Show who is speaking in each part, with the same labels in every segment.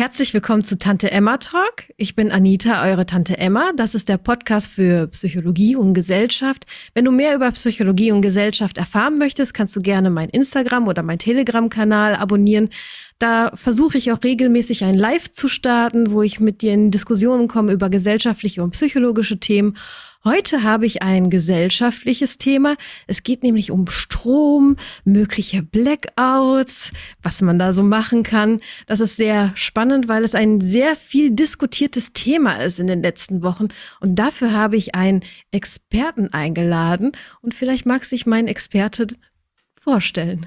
Speaker 1: Herzlich willkommen zu Tante Emma Talk. Ich bin Anita, eure Tante Emma. Das ist der Podcast für Psychologie und Gesellschaft. Wenn du mehr über Psychologie und Gesellschaft erfahren möchtest, kannst du gerne mein Instagram oder mein Telegram-Kanal abonnieren. Da versuche ich auch regelmäßig ein Live zu starten, wo ich mit dir in Diskussionen komme über gesellschaftliche und psychologische Themen. Heute habe ich ein gesellschaftliches Thema. Es geht nämlich um Strom, mögliche Blackouts, was man da so machen kann. Das ist sehr spannend, weil es ein sehr viel diskutiertes Thema ist in den letzten Wochen. Und dafür habe ich einen Experten eingeladen. Und vielleicht mag sich mein Experte vorstellen.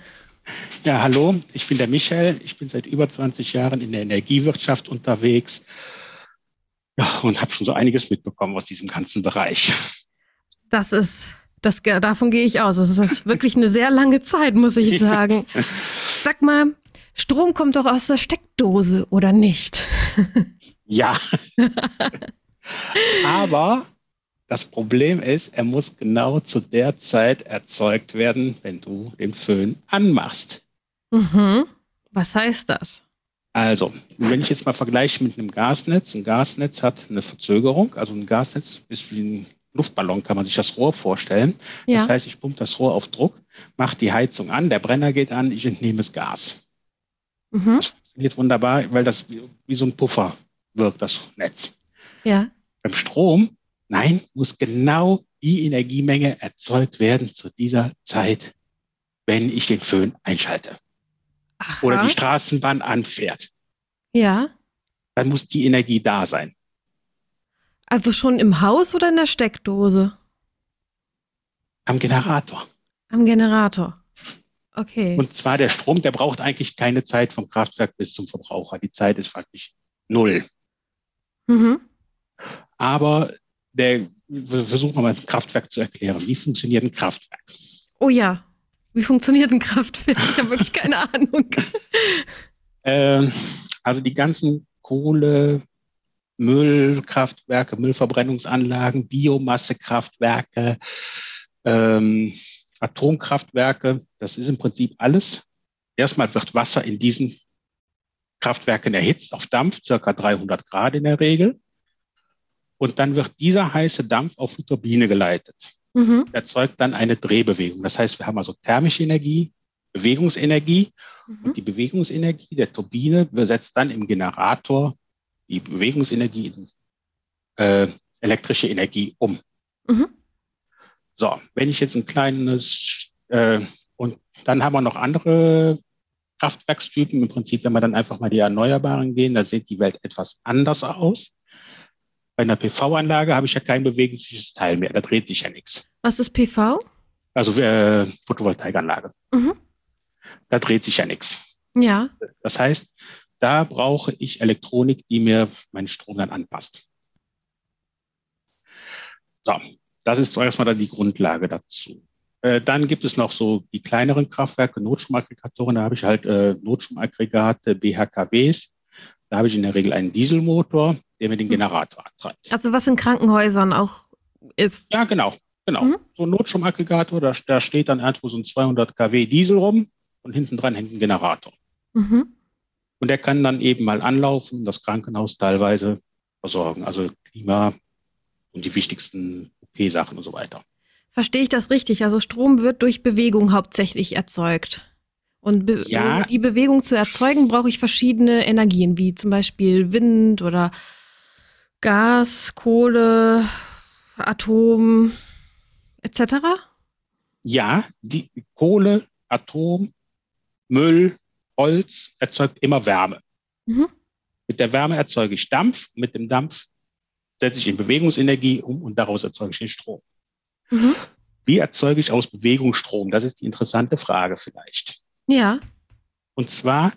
Speaker 2: Ja, hallo, ich bin der Michael. Ich bin seit über 20 Jahren in der Energiewirtschaft unterwegs ja, und habe schon so einiges mitbekommen aus diesem ganzen Bereich.
Speaker 1: Das ist, das, davon gehe ich aus. Das ist wirklich eine sehr lange Zeit, muss ich sagen. Sag mal, Strom kommt doch aus der Steckdose, oder nicht?
Speaker 2: Ja. Aber das Problem ist, er muss genau zu der Zeit erzeugt werden, wenn du den Föhn anmachst.
Speaker 1: Mhm. Was heißt das?
Speaker 2: Also, wenn ich jetzt mal vergleiche mit einem Gasnetz, ein Gasnetz hat eine Verzögerung, also ein Gasnetz ist wie ein Luftballon, kann man sich das Rohr vorstellen. Ja. Das heißt, ich pumpe das Rohr auf Druck, mache die Heizung an, der Brenner geht an, ich entnehme das Gas. Mhm. Das funktioniert wunderbar, weil das wie, wie so ein Puffer wirkt, das Netz.
Speaker 1: Ja.
Speaker 2: Beim Strom, nein, muss genau die Energiemenge erzeugt werden zu dieser Zeit, wenn ich den Föhn einschalte. Aha. oder die Straßenbahn anfährt.
Speaker 1: Ja.
Speaker 2: Dann muss die Energie da sein.
Speaker 1: Also schon im Haus oder in der Steckdose?
Speaker 2: Am Generator.
Speaker 1: Am Generator. Okay.
Speaker 2: Und zwar der Strom, der braucht eigentlich keine Zeit vom Kraftwerk bis zum Verbraucher. Die Zeit ist faktisch null. Mhm. Aber der, wir versuchen mal ein Kraftwerk zu erklären. Wie funktioniert ein Kraftwerk?
Speaker 1: Oh ja. Wie funktioniert ein Kraftwerk? Ich habe wirklich keine Ahnung.
Speaker 2: Ähm, also die ganzen Kohle, Müllkraftwerke, Müllverbrennungsanlagen, Biomassekraftwerke, ähm, Atomkraftwerke, das ist im Prinzip alles. Erstmal wird Wasser in diesen Kraftwerken erhitzt auf Dampf, circa 300 Grad in der Regel. Und dann wird dieser heiße Dampf auf die Turbine geleitet mhm. erzeugt dann eine Drehbewegung. Das heißt, wir haben also thermische Energie, Bewegungsenergie mhm. und die Bewegungsenergie der Turbine besetzt dann im Generator die Bewegungsenergie in äh, elektrische Energie um. Mhm. So, wenn ich jetzt ein kleines äh, und dann haben wir noch andere Kraftwerkstypen. Im Prinzip, wenn wir dann einfach mal die Erneuerbaren gehen, da sieht die Welt etwas anders aus. Bei einer PV-Anlage habe ich ja kein bewegliches Teil mehr. Da dreht sich ja nichts.
Speaker 1: Was ist PV?
Speaker 2: Also äh, Photovoltaikanlage. Mhm. Da dreht sich ja nichts.
Speaker 1: Ja.
Speaker 2: Das heißt, da brauche ich Elektronik, die mir meinen Strom dann anpasst. So, das ist zuerst mal dann die Grundlage dazu. Äh, dann gibt es noch so die kleineren Kraftwerke, Notstromaggregatoren. Da habe ich halt äh, Notstromaggregate, BHKWs. Da habe ich in der Regel einen Dieselmotor, der mir den Generator antreibt.
Speaker 1: Also was in Krankenhäusern auch ist.
Speaker 2: Ja, genau. Genau. Mhm. So ein Notstromaggregator, da, da, steht dann irgendwo so ein 200 kW Diesel rum und hinten dran hängt ein Generator. Mhm. Und der kann dann eben mal anlaufen, das Krankenhaus teilweise versorgen, also Klima und die wichtigsten OP-Sachen und so weiter.
Speaker 1: Verstehe ich das richtig? Also Strom wird durch Bewegung hauptsächlich erzeugt. Und be ja. um die Bewegung zu erzeugen, brauche ich verschiedene Energien, wie zum Beispiel Wind oder Gas, Kohle, Atom etc.
Speaker 2: Ja, die Kohle, Atom, Müll, Holz erzeugt immer Wärme. Mhm. Mit der Wärme erzeuge ich Dampf, mit dem Dampf setze ich in Bewegungsenergie um und daraus erzeuge ich den Strom. Mhm. Wie erzeuge ich aus Bewegung Strom? Das ist die interessante Frage vielleicht.
Speaker 1: Ja.
Speaker 2: Und zwar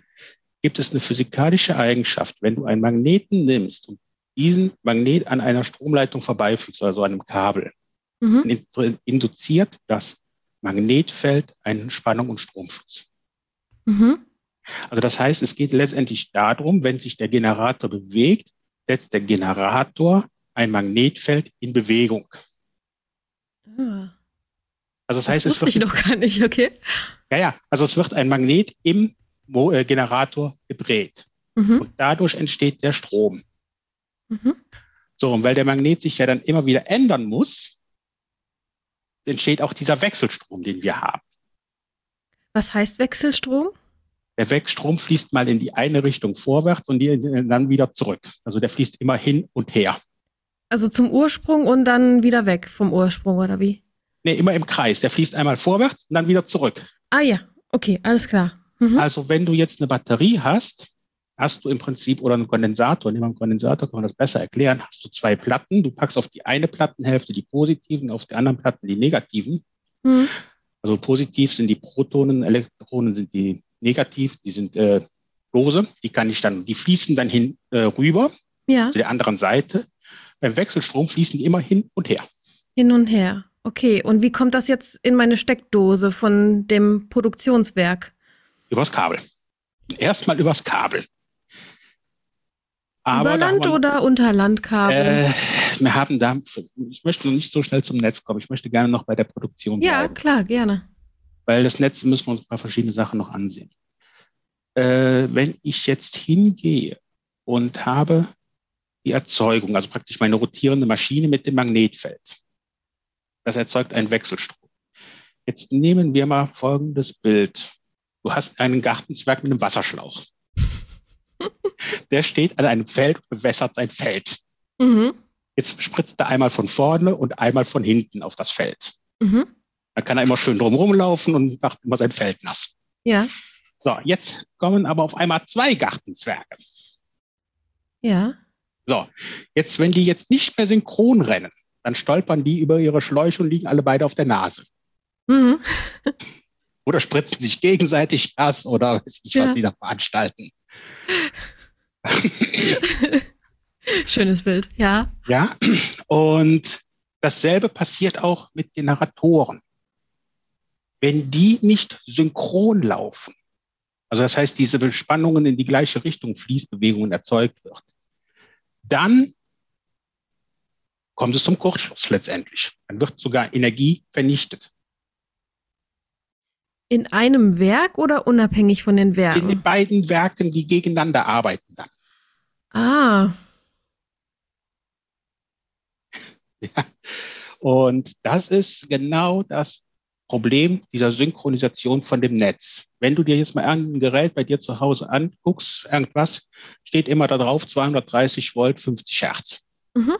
Speaker 2: gibt es eine physikalische Eigenschaft, wenn du einen Magneten nimmst und diesen Magnet an einer Stromleitung vorbeifügst, also einem Kabel, mhm. induziert das Magnetfeld einen Spannung- und Stromschutz. Mhm. Also das heißt, es geht letztendlich darum, wenn sich der Generator bewegt, setzt der Generator ein Magnetfeld in Bewegung.
Speaker 1: Ah. Also das, das heißt, wusste es wird, ich noch gar nicht, okay.
Speaker 2: Ja, ja, also es wird ein Magnet im äh, Generator gedreht. Mhm. Und dadurch entsteht der Strom. Mhm. So, und weil der Magnet sich ja dann immer wieder ändern muss, entsteht auch dieser Wechselstrom, den wir haben.
Speaker 1: Was heißt Wechselstrom?
Speaker 2: Der Wechselstrom fließt mal in die eine Richtung vorwärts und dann wieder zurück. Also der fließt immer hin und her.
Speaker 1: Also zum Ursprung und dann wieder weg vom Ursprung, oder wie?
Speaker 2: Nee, immer im Kreis. Der fließt einmal vorwärts und dann wieder zurück.
Speaker 1: Ah ja, okay, alles klar.
Speaker 2: Mhm. Also wenn du jetzt eine Batterie hast, hast du im Prinzip, oder einen Kondensator, neben einem Kondensator kann man das besser erklären, hast du zwei Platten, du packst auf die eine Plattenhälfte die positiven, auf die anderen Platten die negativen. Mhm. Also positiv sind die Protonen, Elektronen sind die negativ, die sind äh, lose, die kann ich dann, die fließen dann hin äh, rüber ja. zu der anderen Seite. Beim Wechselstrom fließen die immer hin und her.
Speaker 1: Hin und her. Okay, und wie kommt das jetzt in meine Steckdose von dem Produktionswerk?
Speaker 2: Übers Kabel. Erstmal übers Kabel.
Speaker 1: Aber Über Land oder Unterlandkabel? Äh,
Speaker 2: wir haben da, ich möchte noch nicht so schnell zum Netz kommen. Ich möchte gerne noch bei der Produktion
Speaker 1: Ja, bleiben. klar, gerne.
Speaker 2: Weil das Netz müssen wir uns ein paar verschiedene Sachen noch ansehen. Äh, wenn ich jetzt hingehe und habe die Erzeugung, also praktisch meine rotierende Maschine mit dem Magnetfeld, das erzeugt einen Wechselstrom. Jetzt nehmen wir mal folgendes Bild. Du hast einen Gartenzwerg mit einem Wasserschlauch. Der steht an einem Feld und bewässert sein Feld. Mhm. Jetzt spritzt er einmal von vorne und einmal von hinten auf das Feld. Mhm. Dann kann er immer schön drumherum laufen und macht immer sein Feld nass.
Speaker 1: Ja.
Speaker 2: So, jetzt kommen aber auf einmal zwei Gartenzwerge.
Speaker 1: Ja.
Speaker 2: So, jetzt, wenn die jetzt nicht mehr synchron rennen, dann stolpern die über ihre Schläuche und liegen alle beide auf der Nase. Mhm. oder spritzen sich gegenseitig Gas oder weiß ich, was ja. die da veranstalten.
Speaker 1: Schönes Bild, ja.
Speaker 2: Ja, und dasselbe passiert auch mit Generatoren. Wenn die nicht synchron laufen, also das heißt, diese Bespannungen in die gleiche Richtung Fließbewegungen erzeugt wird, dann kommt es zum Kurzschluss letztendlich. Dann wird sogar Energie vernichtet.
Speaker 1: In einem Werk oder unabhängig von den Werken?
Speaker 2: In den beiden Werken, die gegeneinander arbeiten dann.
Speaker 1: Ah.
Speaker 2: Ja. Und das ist genau das Problem dieser Synchronisation von dem Netz. Wenn du dir jetzt mal ein Gerät bei dir zu Hause anguckst, irgendwas, steht immer da drauf 230 Volt, 50 Hertz. Mhm.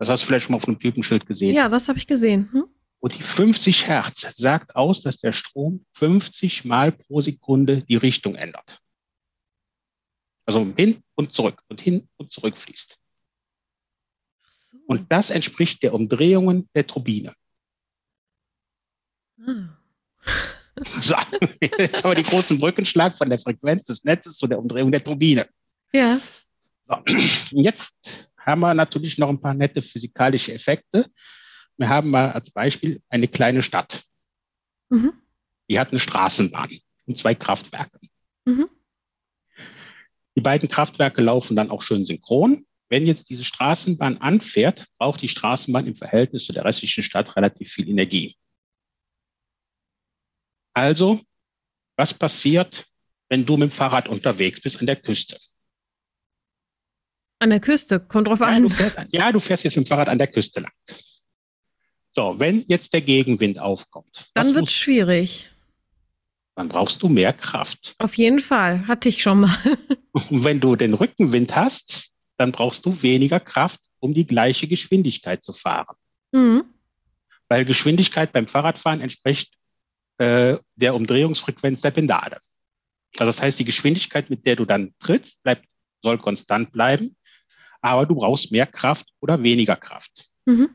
Speaker 2: Das hast du vielleicht schon mal auf einem Typenschild gesehen.
Speaker 1: Ja, das habe ich gesehen. Hm?
Speaker 2: Und die 50 Hertz sagt aus, dass der Strom 50 Mal pro Sekunde die Richtung ändert. Also hin und zurück und hin und zurück fließt. So. Und das entspricht der Umdrehungen der Turbine. Ah. So, jetzt haben wir die großen Brückenschlag von der Frequenz des Netzes zu der Umdrehung der Turbine.
Speaker 1: Ja.
Speaker 2: So, jetzt haben wir natürlich noch ein paar nette physikalische Effekte. Wir haben mal als Beispiel eine kleine Stadt. Mhm. Die hat eine Straßenbahn und zwei Kraftwerke. Mhm. Die beiden Kraftwerke laufen dann auch schön synchron. Wenn jetzt diese Straßenbahn anfährt, braucht die Straßenbahn im Verhältnis zu der restlichen Stadt relativ viel Energie. Also, was passiert, wenn du mit dem Fahrrad unterwegs bist an der Küste?
Speaker 1: An der Küste, kommt drauf an.
Speaker 2: Ja, du fährst, ja, du fährst jetzt mit dem Fahrrad an der Küste lang. So, wenn jetzt der Gegenwind aufkommt.
Speaker 1: Dann wird es schwierig.
Speaker 2: Dann brauchst du mehr Kraft.
Speaker 1: Auf jeden Fall, hatte ich schon mal.
Speaker 2: Und wenn du den Rückenwind hast, dann brauchst du weniger Kraft, um die gleiche Geschwindigkeit zu fahren. Mhm. Weil Geschwindigkeit beim Fahrradfahren entspricht äh, der Umdrehungsfrequenz der Pendale. Also das heißt, die Geschwindigkeit, mit der du dann trittst, bleibt, soll konstant bleiben aber du brauchst mehr Kraft oder weniger Kraft. Mhm.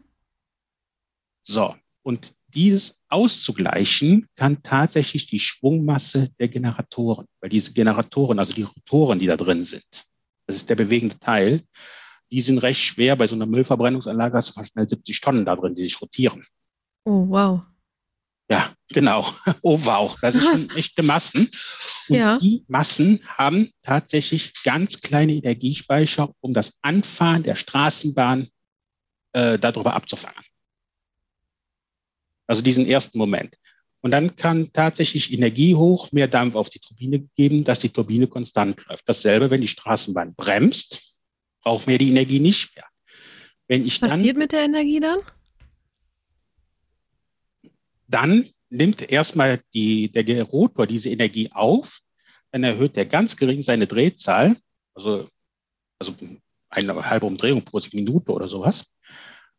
Speaker 2: So, und dieses auszugleichen kann tatsächlich die Schwungmasse der Generatoren, weil diese Generatoren, also die Rotoren, die da drin sind, das ist der bewegende Teil, die sind recht schwer. Bei so einer Müllverbrennungsanlage hast du mal schnell 70 Tonnen da drin, die sich rotieren.
Speaker 1: Oh, wow.
Speaker 2: Ja, genau. Oh wow, das sind echte Massen. Und ja. die Massen haben tatsächlich ganz kleine Energiespeicher, um das Anfahren der Straßenbahn äh, darüber abzufangen. Also diesen ersten Moment. Und dann kann tatsächlich Energie hoch, mehr Dampf auf die Turbine geben, dass die Turbine konstant läuft. Dasselbe, wenn die Straßenbahn bremst, braucht mir die Energie nicht mehr.
Speaker 1: Wenn ich Was passiert mit der Energie dann?
Speaker 2: Dann nimmt erstmal die, der Rotor diese Energie auf, dann erhöht er ganz gering seine Drehzahl, also, also eine halbe Umdrehung pro Minute oder sowas,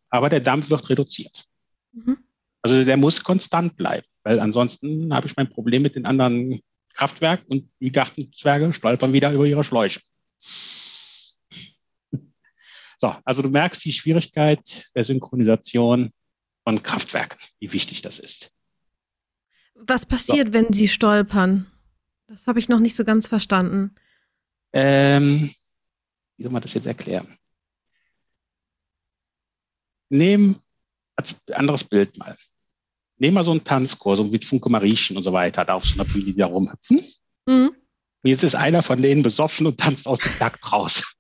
Speaker 2: aber der Dampf wird reduziert. Mhm. Also der muss konstant bleiben, weil ansonsten habe ich mein Problem mit den anderen Kraftwerken und die Gartenzwerge stolpern wieder über ihre Schläuche. So, also du merkst die Schwierigkeit der Synchronisation von Kraftwerken, wie wichtig das ist.
Speaker 1: Was passiert, so. wenn sie stolpern? Das habe ich noch nicht so ganz verstanden.
Speaker 2: Ähm, wie soll man das jetzt erklären? Nehmen als anderes Bild mal. Nehmen wir so einen Tanzkurs, so mit Funke Mariechen und so weiter, da auf so einer Bühne, die da rumhüpfen. Mhm. Und jetzt ist einer von denen besoffen und tanzt aus dem Takt raus.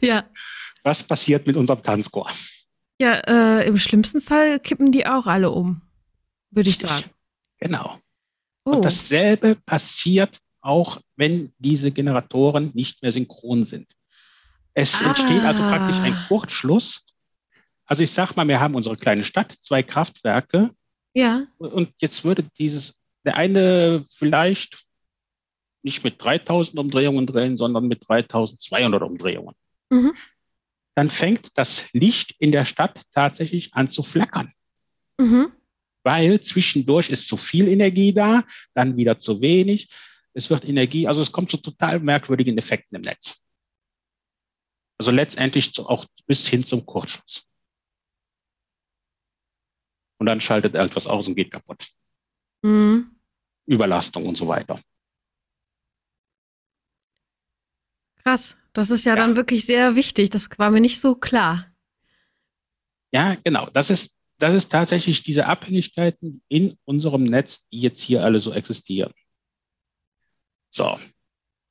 Speaker 1: Ja.
Speaker 2: Was passiert mit unserem Tanzchor?
Speaker 1: Ja, äh, im schlimmsten Fall kippen die auch alle um, würde ich sagen.
Speaker 2: Genau. Oh. Und dasselbe passiert auch, wenn diese Generatoren nicht mehr synchron sind. Es ah. entsteht also praktisch ein Kurzschluss. Also ich sag mal, wir haben unsere kleine Stadt, zwei Kraftwerke.
Speaker 1: Ja.
Speaker 2: Und jetzt würde dieses, der eine vielleicht nicht mit 3000 Umdrehungen drehen, sondern mit 3200 Umdrehungen. Mhm. Dann fängt das Licht in der Stadt tatsächlich an zu flackern. Mhm weil zwischendurch ist zu viel Energie da, dann wieder zu wenig. Es wird Energie, also es kommt zu total merkwürdigen Effekten im Netz. Also letztendlich zu, auch bis hin zum Kurzschluss. Und dann schaltet irgendwas aus und geht kaputt. Mhm. Überlastung und so weiter.
Speaker 1: Krass, das ist ja, ja, dann wirklich sehr wichtig. Das war mir nicht so klar.
Speaker 2: Ja, genau. Das ist das ist tatsächlich diese Abhängigkeiten in unserem Netz, die jetzt hier alle so existieren. So,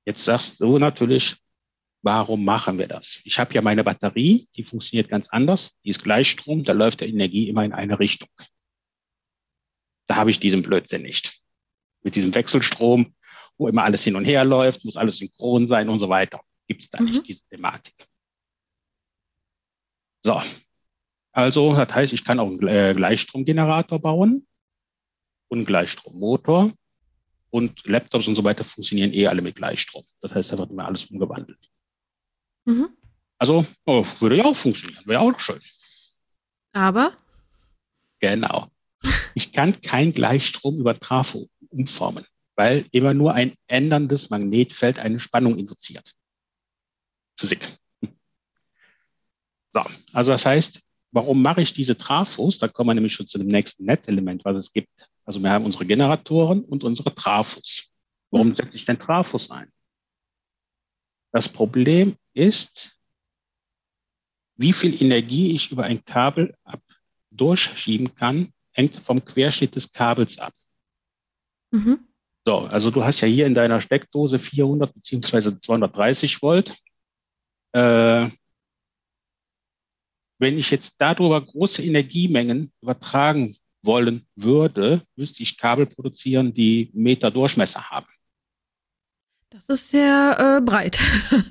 Speaker 2: jetzt sagst du natürlich, warum machen wir das? Ich habe ja meine Batterie, die funktioniert ganz anders, die ist Gleichstrom, da läuft der Energie immer in eine Richtung. Da habe ich diesen Blödsinn nicht. Mit diesem Wechselstrom, wo immer alles hin und her läuft, muss alles synchron sein und so weiter. Gibt es da mhm. nicht diese Thematik. So, also, das heißt, ich kann auch einen äh, Gleichstromgenerator bauen und einen Gleichstrommotor und Laptops und so weiter funktionieren eh alle mit Gleichstrom. Das heißt, da wird immer alles umgewandelt. Mhm. Also, oh, würde ja auch funktionieren, wäre auch schön.
Speaker 1: Aber?
Speaker 2: Genau. Ich kann kein Gleichstrom über Trafo umformen, weil immer nur ein änderndes Magnetfeld eine Spannung induziert. Physik. So, also das heißt, Warum mache ich diese Trafos? Da kommen wir nämlich schon zu dem nächsten Netzelement, was es gibt. Also wir haben unsere Generatoren und unsere Trafos. Warum mhm. setze ich denn Trafos ein? Das Problem ist, wie viel Energie ich über ein Kabel ab durchschieben kann, hängt vom Querschnitt des Kabels ab. Mhm. So, also du hast ja hier in deiner Steckdose 400 beziehungsweise 230 Volt. Äh, wenn ich jetzt darüber große Energiemengen übertragen wollen würde, müsste ich Kabel produzieren, die Meter Durchmesser haben.
Speaker 1: Das ist sehr äh, breit.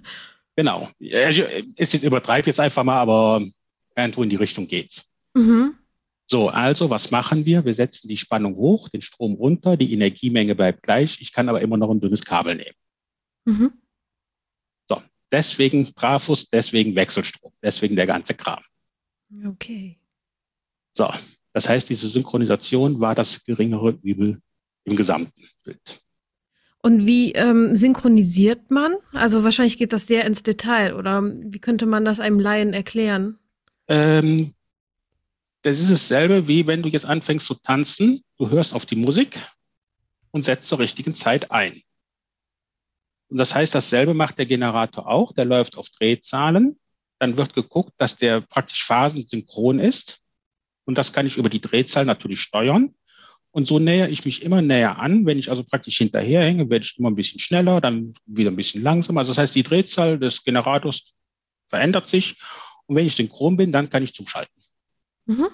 Speaker 2: genau. Also, ist jetzt übertreibe jetzt einfach mal, aber irgendwo in die Richtung geht's. Mhm. So, also was machen wir? Wir setzen die Spannung hoch, den Strom runter, die Energiemenge bleibt gleich. Ich kann aber immer noch ein dünnes Kabel nehmen. Mhm. So, deswegen Trafos, deswegen Wechselstrom, deswegen der ganze Kram.
Speaker 1: Okay.
Speaker 2: So, das heißt, diese Synchronisation war das geringere Übel im gesamten Bild.
Speaker 1: Und wie ähm, synchronisiert man? Also wahrscheinlich geht das sehr ins Detail, oder wie könnte man das einem Laien erklären?
Speaker 2: Ähm, das ist dasselbe, wie wenn du jetzt anfängst zu tanzen, du hörst auf die Musik und setzt zur richtigen Zeit ein. Und das heißt, dasselbe macht der Generator auch, der läuft auf Drehzahlen dann wird geguckt, dass der praktisch phasensynchron ist. Und das kann ich über die Drehzahl natürlich steuern. Und so näher ich mich immer näher an. Wenn ich also praktisch hinterherhänge, werde ich immer ein bisschen schneller, dann wieder ein bisschen langsamer. Also das heißt, die Drehzahl des Generators verändert sich. Und wenn ich synchron bin, dann kann ich zuschalten. Mhm.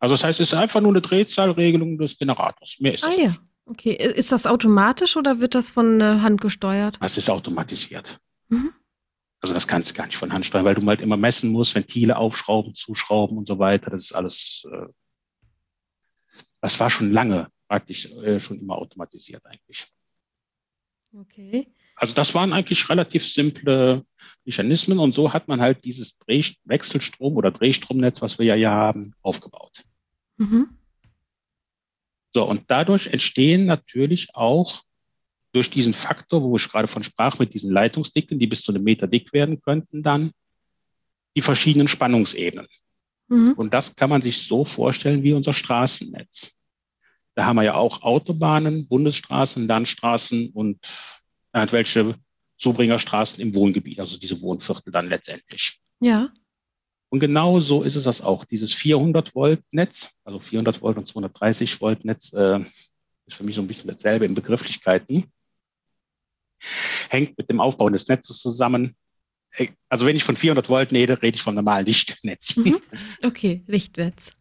Speaker 2: Also das heißt, es ist einfach nur eine Drehzahlregelung des Generators. Mehr ist
Speaker 1: Ah
Speaker 2: das
Speaker 1: ja,
Speaker 2: nicht.
Speaker 1: okay. Ist das automatisch oder wird das von äh, Hand gesteuert?
Speaker 2: Das ist automatisiert.
Speaker 1: Mhm.
Speaker 2: Also das kannst du gar nicht von Hand steuern, weil du halt immer messen musst, Ventile aufschrauben, zuschrauben und so weiter. Das ist alles, äh, das war schon lange praktisch äh, schon immer automatisiert eigentlich.
Speaker 1: Okay.
Speaker 2: Also das waren eigentlich relativ simple Mechanismen und so hat man halt dieses Dreh Wechselstrom oder Drehstromnetz, was wir ja hier haben, aufgebaut.
Speaker 1: Mhm.
Speaker 2: So, und dadurch entstehen natürlich auch durch diesen Faktor, wo ich gerade von sprach, mit diesen Leitungsdicken, die bis zu einem Meter dick werden könnten, dann die verschiedenen Spannungsebenen.
Speaker 1: Mhm.
Speaker 2: Und das kann man sich so vorstellen wie unser Straßennetz. Da haben wir ja auch Autobahnen, Bundesstraßen, Landstraßen und irgendwelche Zubringerstraßen im Wohngebiet, also diese Wohnviertel dann letztendlich.
Speaker 1: Ja.
Speaker 2: Und genau so ist es das auch. Dieses 400 Volt Netz, also 400 Volt und 230 Volt Netz, äh, ist für mich so ein bisschen dasselbe in Begrifflichkeiten. Hängt mit dem Aufbau des Netzes zusammen. Also wenn ich von 400 Volt rede, rede ich vom normalen Lichtnetz.
Speaker 1: Mhm. Okay, Lichtnetz.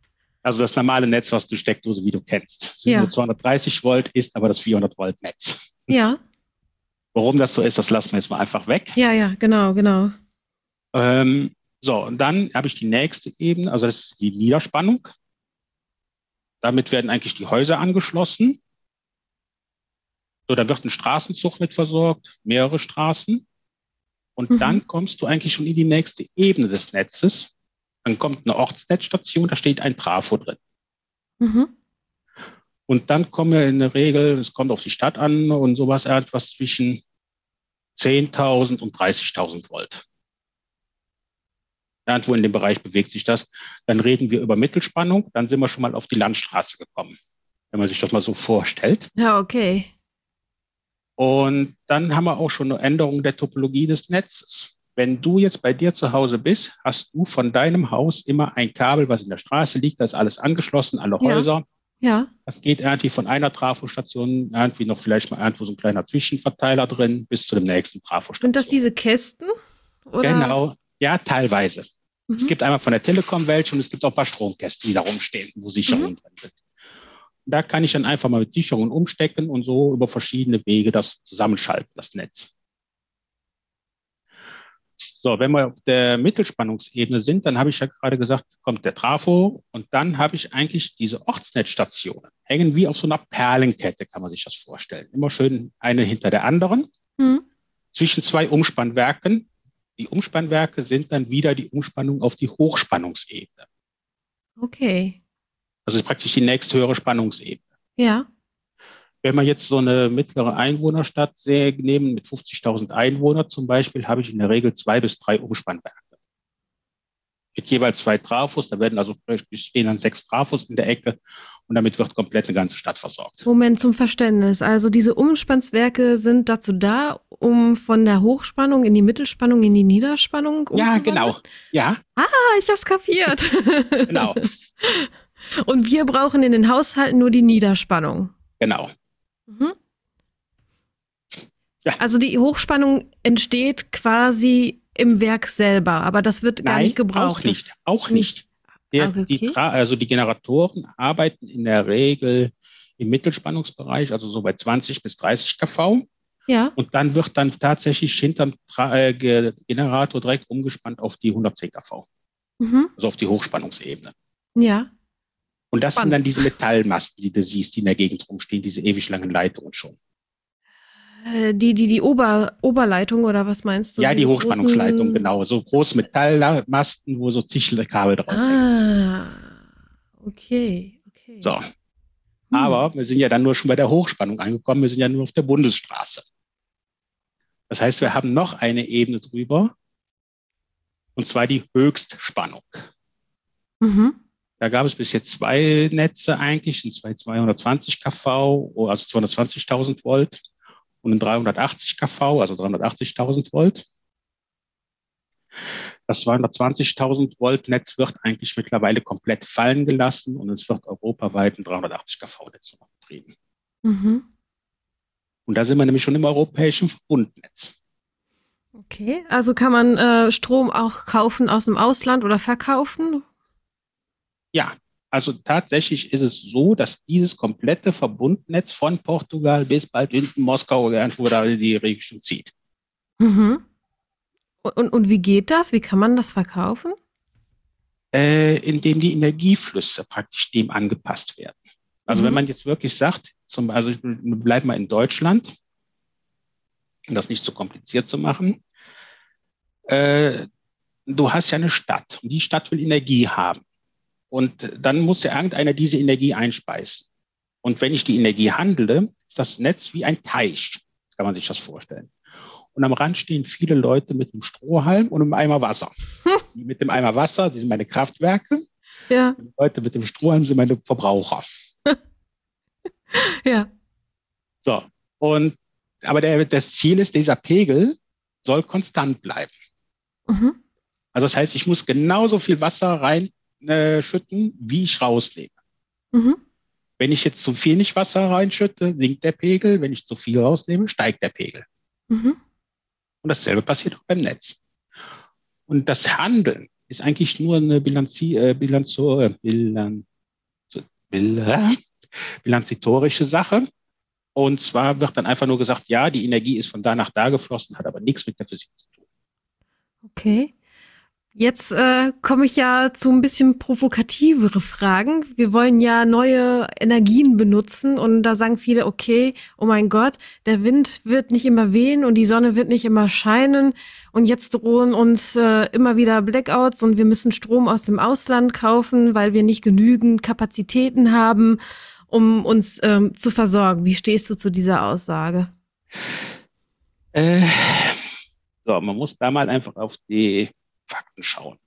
Speaker 2: Also das normale Netz, was du Steckdose, wie du kennst.
Speaker 1: Ja.
Speaker 2: nur 230 Volt, ist aber das 400 Volt Netz.
Speaker 1: Ja,
Speaker 2: Warum das so ist, das lassen wir jetzt mal einfach weg.
Speaker 1: ja, ja, genau, genau.
Speaker 2: Ähm, so, und dann habe ich die nächste Ebene, also das ist die Niederspannung. Damit werden eigentlich die Häuser angeschlossen. So, da wird ein Straßenzug mit versorgt, mehrere Straßen. Und
Speaker 1: Mhm.
Speaker 2: dann kommst du eigentlich schon in die nächste Ebene des Netzes. Dann kommt eine Ortsnetzstation, da steht ein Trafo drin.
Speaker 1: Mhm.
Speaker 2: Und dann kommen wir in der Regel, es kommt auf die Stadt an und sowas, etwas zwischen 10.000 und 30.000 Volt. Irgendwo in dem Bereich bewegt sich das. Dann reden wir über Mittelspannung, dann sind wir schon mal auf die Landstraße gekommen, wenn man sich das mal so vorstellt.
Speaker 1: Ja, okay.
Speaker 2: Und dann haben wir auch schon eine Änderung der Topologie des Netzes. Wenn du jetzt bei dir zu Hause bist, hast du von deinem Haus immer ein Kabel, was in der Straße liegt, da ist alles angeschlossen, alle
Speaker 1: Ja.
Speaker 2: Häuser.
Speaker 1: Ja.
Speaker 2: Das geht irgendwie von einer Trafostation, irgendwie noch vielleicht mal irgendwo so ein kleiner Zwischenverteiler drin, bis zu dem nächsten Trafostation.
Speaker 1: Sind das diese Kästen? Oder?
Speaker 2: Genau, ja, teilweise. Es
Speaker 1: Mhm.
Speaker 2: gibt einmal von der Telekom welche und es gibt auch ein paar Stromkästen, die da rumstehen, wo Sicherungen drin sind. Da kann ich dann einfach mal mit Sicherungen umstecken und so über verschiedene Wege das zusammenschalten, das Netz. So, wenn wir auf der Mittelspannungsebene sind, dann habe ich ja gerade gesagt, kommt der Trafo und dann habe ich eigentlich diese Ortsnetzstationen. Hängen wie auf so einer Perlenkette, kann man sich das vorstellen. Immer schön eine hinter der anderen
Speaker 1: Mhm.
Speaker 2: zwischen zwei Umspannwerken. Die Umspannwerke sind dann wieder die Umspannung auf die Hochspannungsebene.
Speaker 1: Okay.
Speaker 2: Also praktisch die nächsthöhere Spannungsebene.
Speaker 1: Ja.
Speaker 2: Wenn wir jetzt so eine mittlere Einwohnerstadt nehmen mit 50.000 Einwohnern zum Beispiel, habe ich in der Regel zwei bis drei Umspannwerke. Mit jeweils zwei Trafos, da werden also stehen dann sechs Trafos in der Ecke und damit wird komplett eine ganze Stadt versorgt.
Speaker 1: Moment zum Verständnis. Also diese Umspannswerke sind dazu da, um von der Hochspannung in die Mittelspannung in die Niederspannung
Speaker 2: Ja, genau. Ja,
Speaker 1: Ah, ich hab's kapiert.
Speaker 2: genau,
Speaker 1: Und wir brauchen in den Haushalten nur die Niederspannung.
Speaker 2: genau.
Speaker 1: Mhm.
Speaker 2: Ja.
Speaker 1: Also die Hochspannung entsteht quasi im Werk selber, aber das wird gar
Speaker 2: Nein,
Speaker 1: nicht gebraucht.
Speaker 2: auch nicht. Auch nicht. Der,
Speaker 1: Ah, okay.
Speaker 2: die, also die Generatoren arbeiten in der Regel im Mittelspannungsbereich, also so bei 20 bis 30 kV.
Speaker 1: Ja,
Speaker 2: Und dann wird dann tatsächlich hinterm Tra äh, Ge- Generator direkt umgespannt auf die 110 kV,
Speaker 1: mhm.
Speaker 2: also auf die Hochspannungsebene.
Speaker 1: ja,
Speaker 2: Und das
Speaker 1: Spannend.
Speaker 2: sind dann diese Metallmasten, die du siehst, die in der Gegend rumstehen, diese ewig langen Leitungen schon.
Speaker 1: Äh, die, die, die Ober, Oberleitung oder was meinst du?
Speaker 2: ja, die Hochspannungsleitung, genau. So große Metallmasten, wo so zig Kabel drauf hängen.
Speaker 1: Ah, okay, okay.
Speaker 2: So.
Speaker 1: Hm.
Speaker 2: Aber wir sind ja dann nur schon bei der Hochspannung angekommen. Wir sind ja nur auf der Bundesstraße. Das heißt, wir haben noch eine Ebene drüber. Und zwar die Höchstspannung.
Speaker 1: Mhm.
Speaker 2: Da gab es bis jetzt zwei Netze eigentlich, ein zwei 220 kV, also 220.000 Volt und ein 380 kV, also 380.000 Volt. Das 220.000 Volt Netz wird eigentlich mittlerweile komplett fallen gelassen und es wird europaweit ein 380 kV Netz betrieben.
Speaker 1: Mhm.
Speaker 2: Und da sind wir nämlich schon im europäischen Verbundnetz.
Speaker 1: Okay, also kann man äh, Strom auch kaufen aus dem Ausland oder verkaufen?
Speaker 2: Ja, Also tatsächlich ist es so, dass dieses komplette Verbundnetz von Portugal bis bald hinten Moskau oder irgendwo da die Richtung zieht.
Speaker 1: Mhm. Und, und wie geht das? Wie kann man das verkaufen?
Speaker 2: Äh, indem die Energieflüsse praktisch dem angepasst werden. Also mhm. wenn man jetzt wirklich sagt, zum, also bleiben wir in Deutschland, um das nicht so kompliziert zu machen, äh, du hast ja eine Stadt und die Stadt will Energie haben. Und dann muss ja irgendeiner diese Energie einspeisen. Und wenn ich die Energie handle, ist das Netz wie ein Teich, kann man sich das vorstellen. Und am Rand stehen viele Leute mit einem Strohhalm und einem Eimer Wasser. Die mit dem Eimer Wasser, die sind meine Kraftwerke. Ja. Die Leute mit dem Strohhalm sind meine Verbraucher.
Speaker 1: ja.
Speaker 2: So. Und, aber der, das Ziel ist, dieser Pegel soll konstant bleiben. Mhm. Also das heißt, ich muss genauso viel Wasser reinschütten, äh, wie ich rauslege. Mhm. Wenn ich jetzt zu viel nicht Wasser reinschütte, sinkt der Pegel. Wenn ich zu viel rausnehme, steigt der Pegel. Mhm. Und dasselbe passiert auch beim Netz. Und das Handeln ist eigentlich nur eine Bilanzi äh, Bilanzo äh, Bilan Bilan bilanzitorische Sache. Und zwar wird dann einfach nur gesagt, ja, die Energie ist von da nach da geflossen, hat aber nichts mit der Physik zu tun.
Speaker 1: Okay. Jetzt äh, komme ich ja zu ein bisschen provokativere Fragen. Wir wollen ja neue Energien benutzen und da sagen viele, okay, oh mein Gott, der Wind wird nicht immer wehen und die Sonne wird nicht immer scheinen und jetzt drohen uns äh, immer wieder Blackouts und wir müssen Strom aus dem Ausland kaufen, weil wir nicht genügend Kapazitäten haben, um uns ähm, zu versorgen. Wie stehst du zu dieser Aussage?
Speaker 2: Äh, so, man muss da mal einfach auf die Fakten schauen.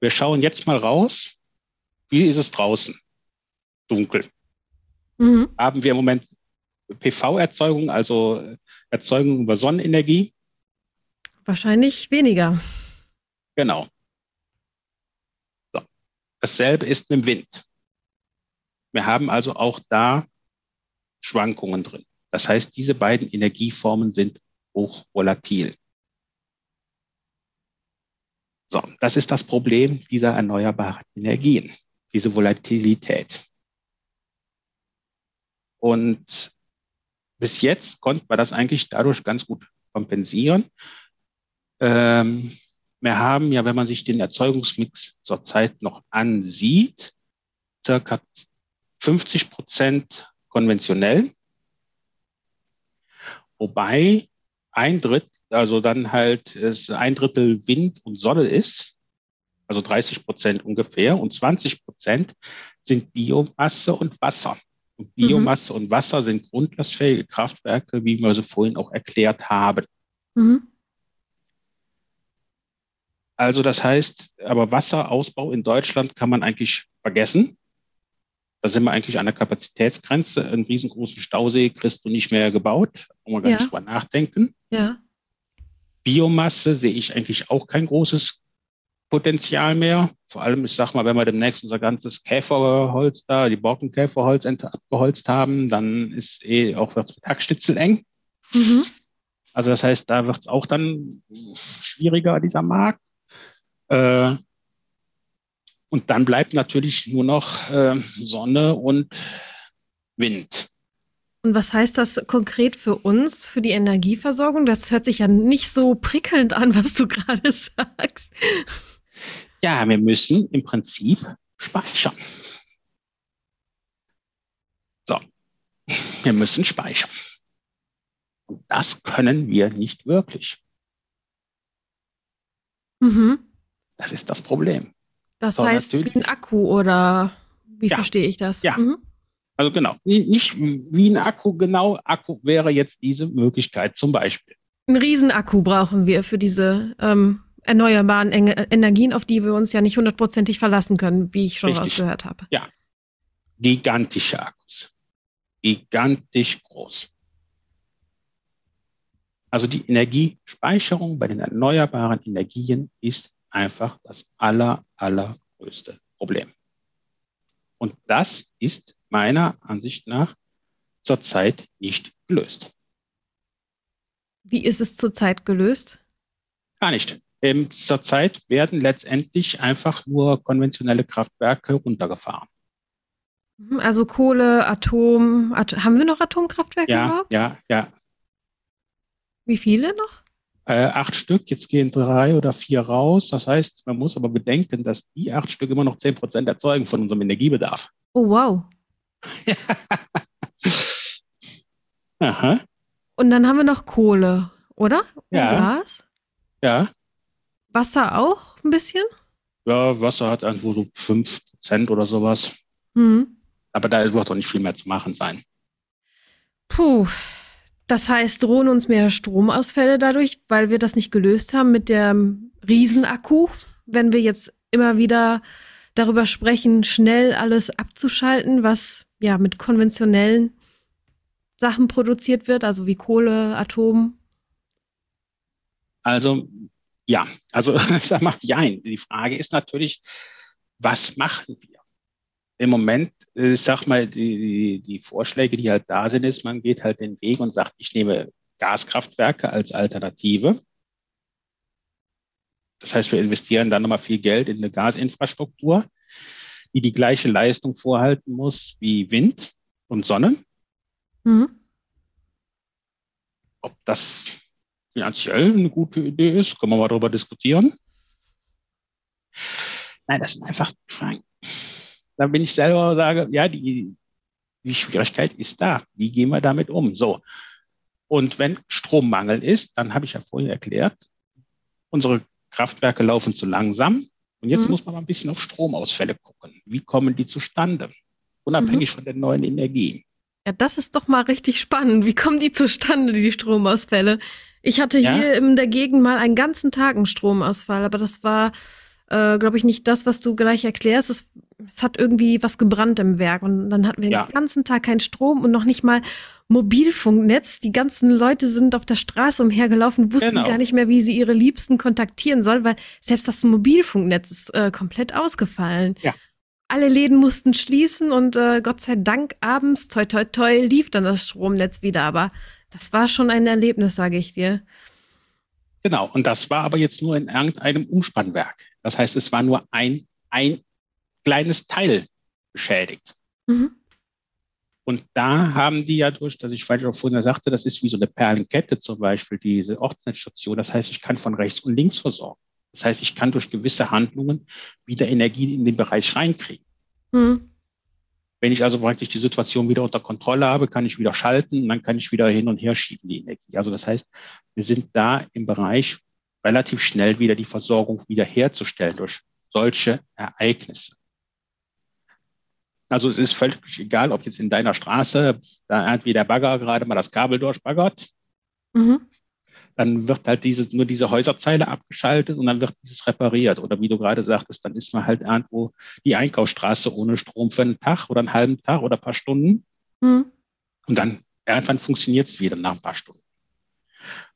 Speaker 2: Wir schauen jetzt mal raus. Wie ist es draußen? Dunkel. Mhm. Haben wir im Moment PV-Erzeugung, also Erzeugung über Sonnenenergie?
Speaker 1: Wahrscheinlich weniger.
Speaker 2: Genau. So. Dasselbe ist mit dem Wind. Wir haben also auch da Schwankungen drin. Das heißt, diese beiden Energieformen sind hochvolatil. So, das ist das Problem dieser erneuerbaren Energien, diese Volatilität. Und bis jetzt konnte man das eigentlich dadurch ganz gut kompensieren. Ähm, wir haben ja, wenn man sich den Erzeugungsmix zurzeit noch ansieht, circa 50 Prozent konventionell, wobei ein Drittel, also dann halt ein Drittel Wind und Sonne ist, also 30 Prozent ungefähr, und 20 Prozent sind Biomasse und Wasser. Und Biomasse mhm. und Wasser sind grundlastfähige Kraftwerke, wie wir sie vorhin auch erklärt haben. Mhm. Also das heißt, aber Wasserausbau in Deutschland kann man eigentlich vergessen. Da sind wir eigentlich an der Kapazitätsgrenze. Einen riesengroßen Stausee kriegst du nicht mehr gebaut. Da muss man gar ja. nicht drüber nachdenken.
Speaker 1: Ja.
Speaker 2: Biomasse sehe ich eigentlich auch kein großes Potenzial mehr. Vor allem, ich sag mal, wenn wir demnächst unser ganzes Käferholz da, die Borkenkäferholz abgeholzt haben, dann ist eh auch wird's mit Hackstitzel eng. Mhm. Also das heißt, da wird es auch dann schwieriger, dieser Markt. Äh, und dann bleibt natürlich nur noch äh, Sonne und Wind.
Speaker 1: Und was heißt das konkret für uns, für die Energieversorgung? Das hört sich ja nicht so prickelnd an, was du gerade sagst.
Speaker 2: Ja, wir müssen im Prinzip speichern. So, wir müssen speichern. Und das können wir nicht wirklich. Mhm. Das ist das Problem.
Speaker 1: Das so, heißt wie ein Akku oder wie ja. verstehe ich das?
Speaker 2: Ja. Mhm. Also genau, nicht wie ein Akku, genau Akku wäre jetzt diese Möglichkeit zum Beispiel.
Speaker 1: Ein Riesenakku brauchen wir für diese ähm, erneuerbaren Energien, auf die wir uns ja nicht hundertprozentig verlassen können, wie ich schon Richtig. rausgehört habe.
Speaker 2: Ja, gigantische Akkus, gigantisch groß. Also die Energiespeicherung bei den erneuerbaren Energien ist einfach das aller, allergrößte Problem. Und das ist meiner Ansicht nach zurzeit nicht gelöst.
Speaker 1: Wie ist es zurzeit gelöst?
Speaker 2: Gar nicht. Ähm, zurzeit werden letztendlich einfach nur konventionelle Kraftwerke runtergefahren.
Speaker 1: Mhm, also Kohle, Atom, At haben wir noch Atomkraftwerke
Speaker 2: ja,
Speaker 1: überhaupt?
Speaker 2: Ja, ja.
Speaker 1: Wie viele noch?
Speaker 2: Äh, acht Stück, jetzt gehen drei oder vier raus. Das heißt, man muss aber bedenken, dass die acht Stück immer noch zehn Prozent erzeugen von unserem Energiebedarf.
Speaker 1: Oh, wow.
Speaker 2: Aha.
Speaker 1: Und dann haben wir noch Kohle, oder? Und
Speaker 2: Ja.
Speaker 1: Gas?
Speaker 2: Ja.
Speaker 1: Wasser auch ein bisschen?
Speaker 2: Ja, Wasser hat irgendwo so fünf Prozent oder sowas.
Speaker 1: Hm.
Speaker 2: Aber da wird doch nicht viel mehr zu machen sein.
Speaker 1: Puh. Das heißt, drohen uns mehr Stromausfälle dadurch, weil wir das nicht gelöst haben mit dem Riesenakku, wenn wir jetzt immer wieder darüber sprechen, schnell alles abzuschalten, was ja mit konventionellen Sachen produziert wird, also wie Kohle, Atom.
Speaker 2: Also, ja, also ich sag mal, jein. Die Frage ist natürlich, was machen wir? Im Moment, äh, ich sag mal, die, die, die Vorschläge, die halt da sind, ist, man geht halt den Weg und sagt, ich nehme Gaskraftwerke als Alternative. Das heißt, wir investieren dann nochmal viel Geld in eine Gasinfrastruktur, die die gleiche Leistung vorhalten muss wie Wind und Sonne.
Speaker 1: Mhm.
Speaker 2: Ob das finanziell eine gute Idee ist, können wir mal darüber diskutieren. Nein, das sind einfach Fragen. Da bin ich selber und sage, ja, die, die Schwierigkeit ist da. Wie gehen wir damit um? So. Und wenn Strommangel ist, dann habe ich ja vorhin erklärt, unsere Kraftwerke laufen zu langsam. Und jetzt
Speaker 1: Mhm.
Speaker 2: muss man mal ein bisschen auf Stromausfälle gucken. Wie kommen die zustande? Unabhängig von der neuen Energie.
Speaker 1: Ja, das ist doch mal richtig spannend. Wie kommen die zustande, die Stromausfälle? Ich hatte
Speaker 2: Ja.
Speaker 1: hier in der Gegend mal einen ganzen Tag einen Stromausfall, aber das war, äh, glaube ich, nicht das, was du gleich erklärst. Es, es hat irgendwie was gebrannt im Werk und dann hatten wir
Speaker 2: Ja.
Speaker 1: den ganzen Tag keinen Strom und noch nicht mal Mobilfunknetz. Die ganzen Leute sind auf der Straße umhergelaufen, wussten
Speaker 2: Genau.
Speaker 1: gar nicht mehr, wie sie ihre Liebsten kontaktieren sollen, weil selbst das Mobilfunknetz ist äh, komplett ausgefallen.
Speaker 2: Ja.
Speaker 1: Alle Läden mussten schließen und äh, Gott sei Dank abends, toi toi toi, lief dann das Stromnetz wieder. Aber das war schon ein Erlebnis, sage ich dir.
Speaker 2: Genau. Und das war aber jetzt nur in irgendeinem Umspannwerk. Das heißt, es war nur ein, ein kleines Teil beschädigt.
Speaker 1: Mhm.
Speaker 2: Und da haben die ja durch, dass ich vorhin auch vorhin sagte, das ist wie so eine Perlenkette zum Beispiel, diese Ortsnetzstation. Das heißt, ich kann von rechts und links versorgen. Das heißt, ich kann durch gewisse Handlungen wieder Energie in den Bereich reinkriegen.
Speaker 1: Mhm.
Speaker 2: Wenn ich also praktisch die Situation wieder unter Kontrolle habe, kann ich wieder schalten und dann kann ich wieder hin und her schieben die Energie. Also das heißt, wir sind da im Bereich relativ schnell wieder die Versorgung wiederherzustellen durch solche Ereignisse. Also es ist völlig egal, ob jetzt in deiner Straße da irgendwie der Bagger gerade mal das Kabel durchbaggert,
Speaker 1: Mhm.
Speaker 2: dann wird halt diese, nur diese Häuserzeile abgeschaltet und dann wird dieses repariert. Oder wie du gerade sagtest, dann ist man halt irgendwo die Einkaufsstraße ohne Strom für einen Tag oder einen halben Tag oder ein paar Stunden.
Speaker 1: Mhm.
Speaker 2: Und dann irgendwann funktioniert es wieder nach ein paar Stunden.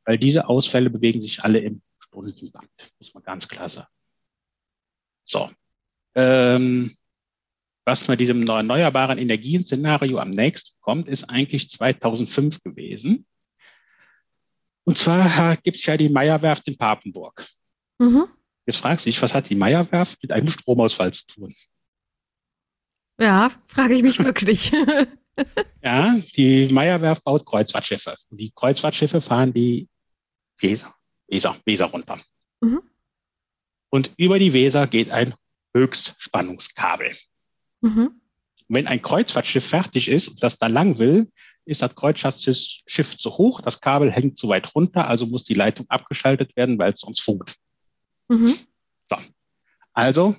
Speaker 2: Weil diese Ausfälle bewegen sich alle im Stundenband, muss man ganz klar sagen. So. Ähm, was mit diesem erneuerbaren Energien-Szenario am nächsten kommt, ist eigentlich 2005 gewesen. Und zwar gibt es ja die Meierwerft in Papenburg.
Speaker 1: Mhm.
Speaker 2: Jetzt fragst du dich, was hat die Meierwerft mit einem Stromausfall zu tun?
Speaker 1: Ja, frage ich mich wirklich.
Speaker 2: Ja, die Meierwerft baut Kreuzfahrtschiffe. Und die Kreuzfahrtschiffe fahren die Weser, Weser, Weser runter.
Speaker 1: Mhm.
Speaker 2: Und über die Weser geht ein Höchstspannungskabel.
Speaker 1: Mhm.
Speaker 2: Wenn ein Kreuzfahrtschiff fertig ist und das da lang will, ist das Kreuzfahrtschiff zu hoch, das Kabel hängt zu weit runter, also muss die Leitung abgeschaltet werden, weil es sonst funkt.
Speaker 1: Mhm.
Speaker 2: Also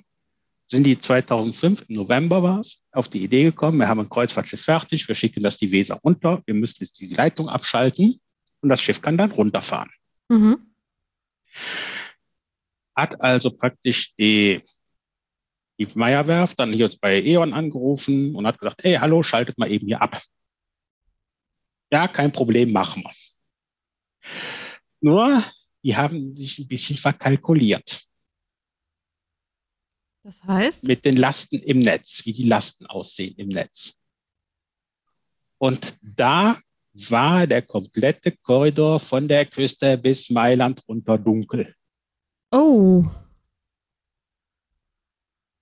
Speaker 2: sind die 2005, im November war es, auf die Idee gekommen, wir haben ein Kreuzfahrtschiff fertig, wir schicken das die Weser runter, wir müssen jetzt die Leitung abschalten und das Schiff kann dann runterfahren.
Speaker 1: Mhm.
Speaker 2: Hat also praktisch die, die Meierwerft dann hier bei E.ON angerufen und hat gesagt, hey, hallo, schaltet mal eben hier ab. Ja, kein Problem, machen wir. Nur, die haben sich ein bisschen verkalkuliert
Speaker 1: Das heißt?
Speaker 2: mit den Lasten im Netz, wie die Lasten aussehen im Netz. Und da war der komplette Korridor von der Küste bis Mailand runter dunkel.
Speaker 1: Oh.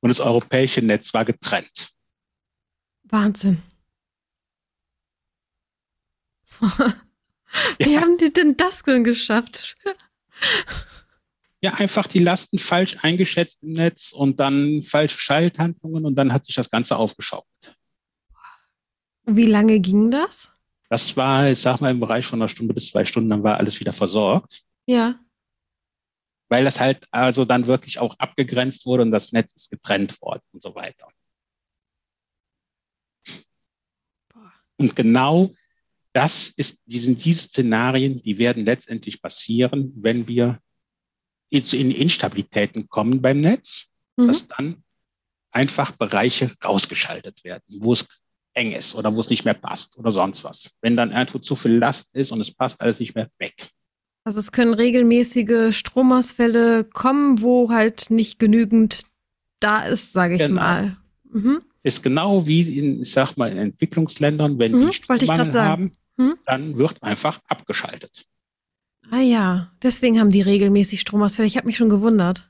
Speaker 2: Und das europäische Netz war getrennt.
Speaker 1: Wahnsinn. Wie ja. haben die denn das denn geschafft?
Speaker 2: Ja, einfach die Lasten falsch eingeschätzt im Netz und dann falsche Schalthandlungen und dann hat sich das Ganze aufgeschaukelt.
Speaker 1: Wie lange ging das?
Speaker 2: Das war, ich sag mal, im Bereich von einer Stunde bis zwei Stunden, dann war alles wieder versorgt.
Speaker 1: Ja.
Speaker 2: Weil das halt also dann wirklich auch abgegrenzt wurde und das Netz ist getrennt worden und so weiter. Und genau das ist, die sind diese Szenarien, die werden letztendlich passieren, wenn wir in Instabilitäten kommen beim Netz, mhm. dass dann einfach Bereiche rausgeschaltet werden, wo es eng ist oder wo es nicht mehr passt oder sonst was. Wenn dann irgendwo zu viel Last ist und es passt alles nicht mehr weg.
Speaker 1: Also es können regelmäßige Stromausfälle kommen, wo halt nicht genügend da ist, sage ich genau. mal.
Speaker 2: Mhm. Ist genau wie in, ich sag mal, in Entwicklungsländern, wenn mhm, die Strommangel haben, mhm. dann wird einfach abgeschaltet.
Speaker 1: Ah ja, deswegen haben die regelmäßig Stromausfälle. Ich habe mich schon gewundert.